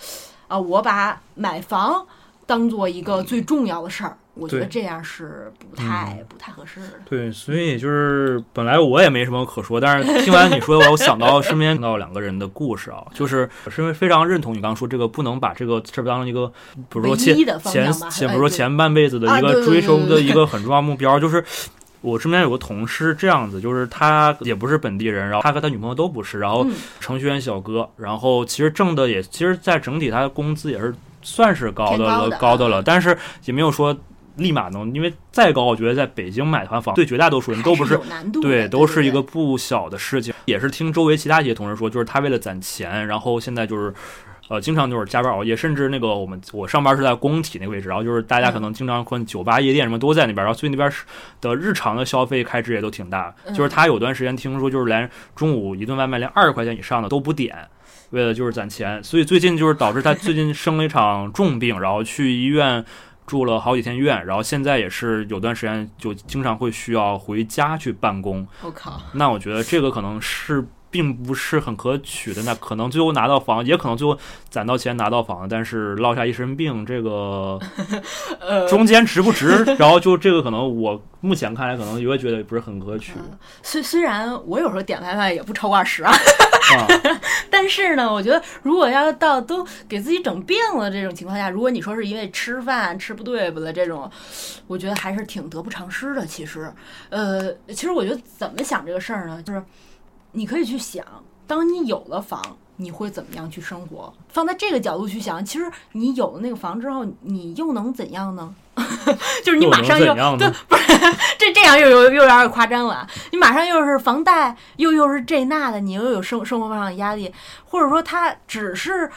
啊、我把买房当做一个最重要的事儿。我觉得这样是不太、不太合适的。对，所以就是本来我也没什么可说，但是听完你说，我想到身边到两个人的故事啊，就是我是因为非常认同你刚刚说这个，不能把这个事儿当成一个，比如说前前前，比如说前半辈子的一个追求的一个很重要目标，就是。我身边有个同事这样子，就是他也不是本地人，然后他和他女朋友都不是，然后嗯程序员小哥，然后其实挣的也，其实，在整体他的工资也是算是高的了，高的了，但是也没有说立马能，因为再高，我觉得在北京买套房，对绝大多数人都不还是对，都是一个不小的事情。也是听周围其他一些同事说，就是他为了攒钱，然后现在就是。呃，经常就是加班熬夜，甚至那个我们我上班是在工体那个位置，然后就是大家可能经常可能酒吧、夜店什么都在那边，然后所以那边的日常的消费开支也都挺大。就是他有段时间听说，就是连中午一顿外卖连二十块钱以上的都不点，为了就是攒钱。所以最近就是导致他最近生了一场重病，然后去医院住了好几天院，然后现在也是有段时间就经常会需要回家去办公。我靠，那我觉得这个可能是并不是很可取的，那可能最后拿到房，也可能最后攒到钱拿到房，但是落下一身病，这个 呃，中间值不值？然后就这个可能我目前看来可能也会觉得不是很可取嗯虽虽然我有时候点外卖也不超过二十啊，啊。但是呢，我觉得如果要到都给自己整病了这种情况下，如果你说是因为吃饭吃不对不的这种，我觉得还是挺得不偿失的。其实，呃，其实我觉得怎么想这个事儿呢，就是你可以去想，当你有了房。你会怎么样去生活？放在这个角度去想，其实你有了那个房之后，你又能怎样呢？就是你马上又对，不是 这这样又有又有点夸张了啊。你马上又是房贷，又又是这那的，你又有生生活上的压力，或者说他只是，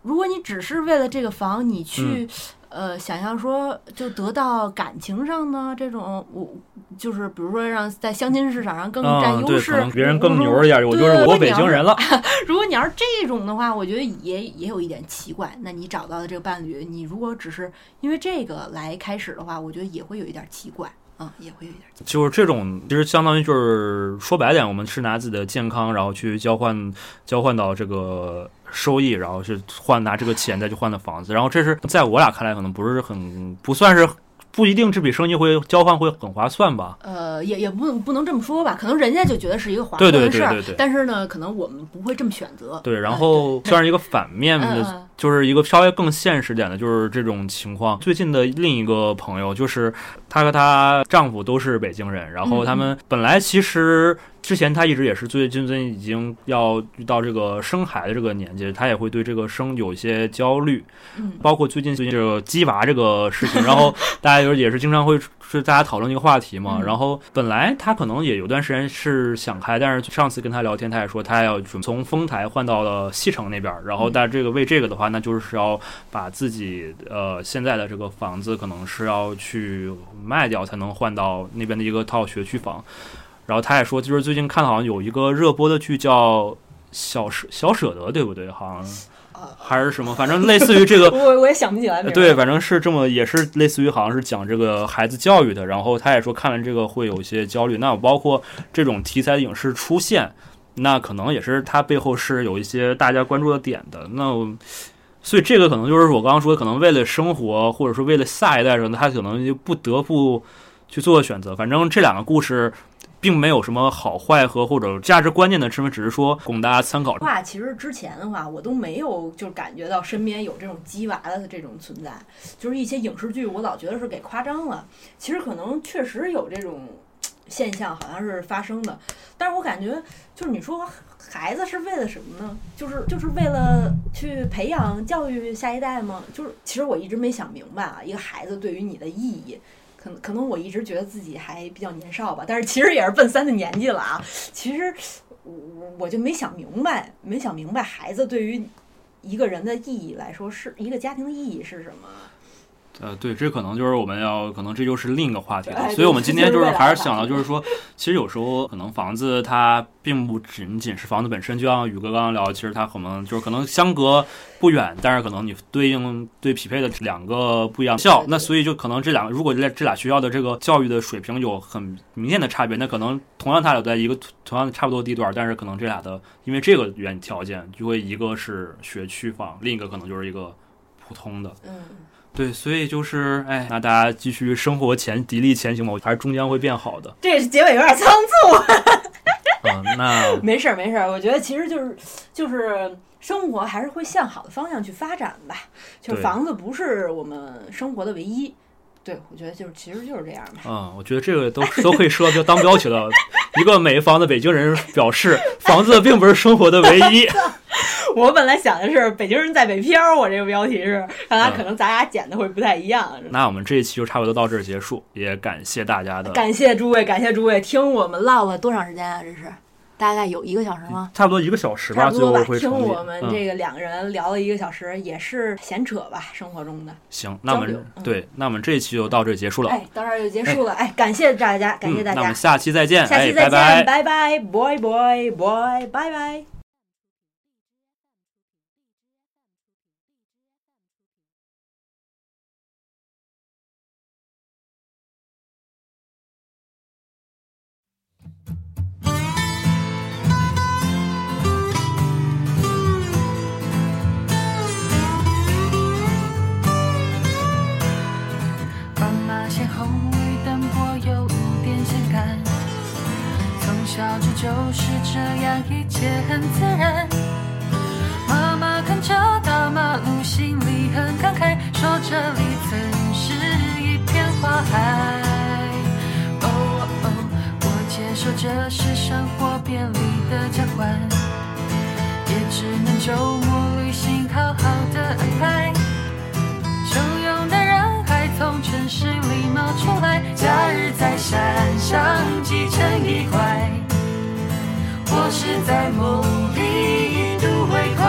如果你只是为了这个房，你去。呃，想要说就得到感情上呢这种，我就是比如说让在相亲市场上更占优势，可能别人更牛一点，我就是我北京人了。如果你要是这种的话，我觉得也也有一点奇怪。那你找到的这个伴侣，你如果只是因为这个来开始的话，我觉得也会有一点奇怪。嗯，也会有一点就是这种，其实相当于就是说白点，我们是拿自己的健康，然后去交换交换到这个收益，然后去换拿这个钱再去换的房子，然后这是在我俩看来可能不是很不算是不一定这笔生意会交换会很划算吧。呃，也也不能不能这么说吧，可能人家就觉得是一个划算的事儿，对对对对但是呢，可能我们不会这么选择。对，然嗯后算是一个反面的，就是一个稍微更现实点的，就是这种情况。最近的另一个朋友，就是她和她丈夫都是北京人，然后他们本来其实之前他一直也是最近最近已经要到这个生孩的这个年纪，他也会对这个生有一些焦虑，嗯包括最近最近这个鸡娃这个事情，然后大家就是也是经常会是大家讨论一个话题嘛。嗯然后本来他可能也有段时间是想开，但是上次跟他聊天，他也说他要准从丰台换到了西城那边儿，然后嗯但这个为这个的话，那就是要把自己呃现在的这个房子可能是要去卖掉才能换到那边的一个套学区房。然后他也说，就是最近看好像有一个热播的剧叫《小舍小舍得》，对不对？好像啊还是什么，反正类似于这个 我我也想不起来对，反正是这么，也是类似于好像是讲这个孩子教育的。然后他也说看了这个会有一些焦虑。那包括这种题材的影视出现，那可能也是它背后是有一些大家关注的点的。那我所以这个可能就是我刚刚说，可能为了生活，或者说为了下一代人，他可能就不得不去做选择。反正这两个故事。并没有什么好坏和或者价值观念的身份，只是说供大家参考。话其实之前的话，我都没有就感觉到身边有这种鸡娃的这种存在，就是一些影视剧，我老觉得是给夸张了。其实可能确实有这种 现象，好像是发生的。但是我感觉，就是你说孩子是为了什么呢？就是就是为了去培养教育下一代吗？就是其实我一直没想明白啊，一个孩子对于你的意义。可能可能我一直觉得自己还比较年少吧，但是其实也是奔三的年纪了啊。其实我我就没想明白，没想明白孩子对于一个人的意义来说，是一个家庭的意义是什么？呃，对，这可能就是我们要，可能这就是另一个话题了。所以我们今天就是还是想到，的就是说，其实有时候可能房子它并不仅仅是房子本身，就像宇哥刚刚聊，其实它可能就是可能相隔不远，但是可能你对应对匹配的两个不一样校那所以就可能这两个，如果这这俩学校的这个教育的水平有很明显的差别，那可能同样它俩在一个同样差不多地段，但是可能这俩的因为这个原条件，就会一个是学区房，另一个可能就是一个普通的。嗯，对，所以就是，哎，那大家继续生活前砥砺前行吧，我还是终将会变好的。这结尾有点仓促。嗯，那 没事儿没事儿，我觉得其实就是就是生活还是会向好的方向去发展吧。就是房子不是我们生活的唯一。对，我觉得就是其实就是这样吧。嗯，我觉得这个都都可以说就当标题了。一个美房的北京人表示，房子并不是生活的唯一。我本来想的是北京人在北漂，我这个标题是，看来嗯可能咱俩剪的会不太一样。那我们这一期就差不多到这儿结束，也感谢大家的，感谢诸位，感谢诸位，听我们唠了多长时间啊？这是大概有一个小时吗？差不多一个小时吧，最后差不多吧。听。我们嗯这个两个人聊了一个小时，也是闲扯吧，生活中的。行，那我们对，那我们这一期就到这儿结束了。哎，到这儿就结束了。哎，感谢大家，感谢大家我们，下期再见，下期再见，拜拜。拜，boy boy boy，拜拜。就是这样，一切很自然。妈妈看着大马路，心里很感慨，说这里曾是一片花海。哦哦，我接受这是生活便利的交换，也只能周末旅行好好的安排。汹涌的人海从城市里冒出来，假日在山上挤成一块，或是在梦里一度回快，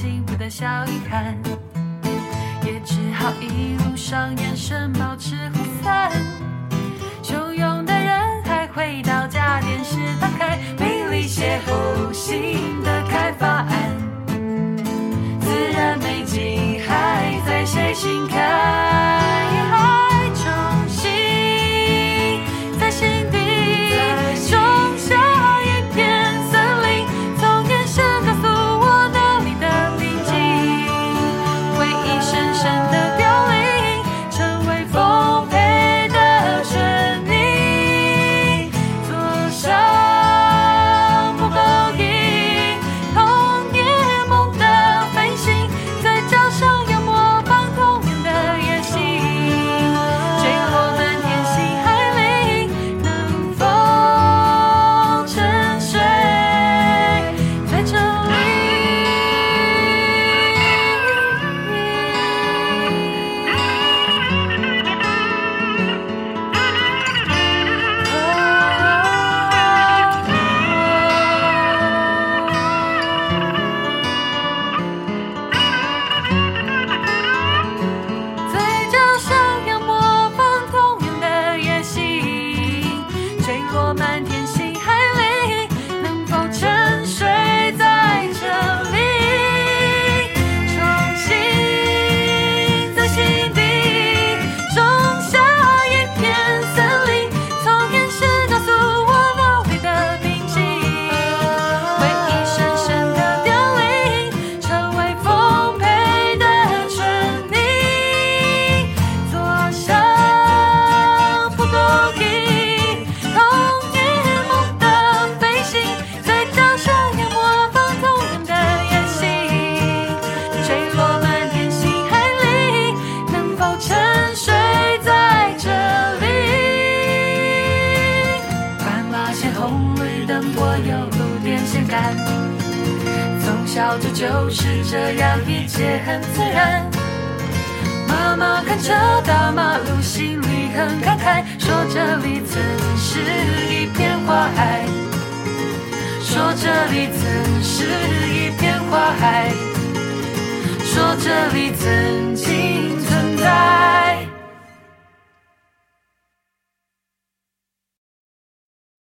幸福的小遗憾也只好一路上眼神保持涣散汹涌的人海回到家电视打开美丽邂逅新的开发案。自然美景还在谁心坎？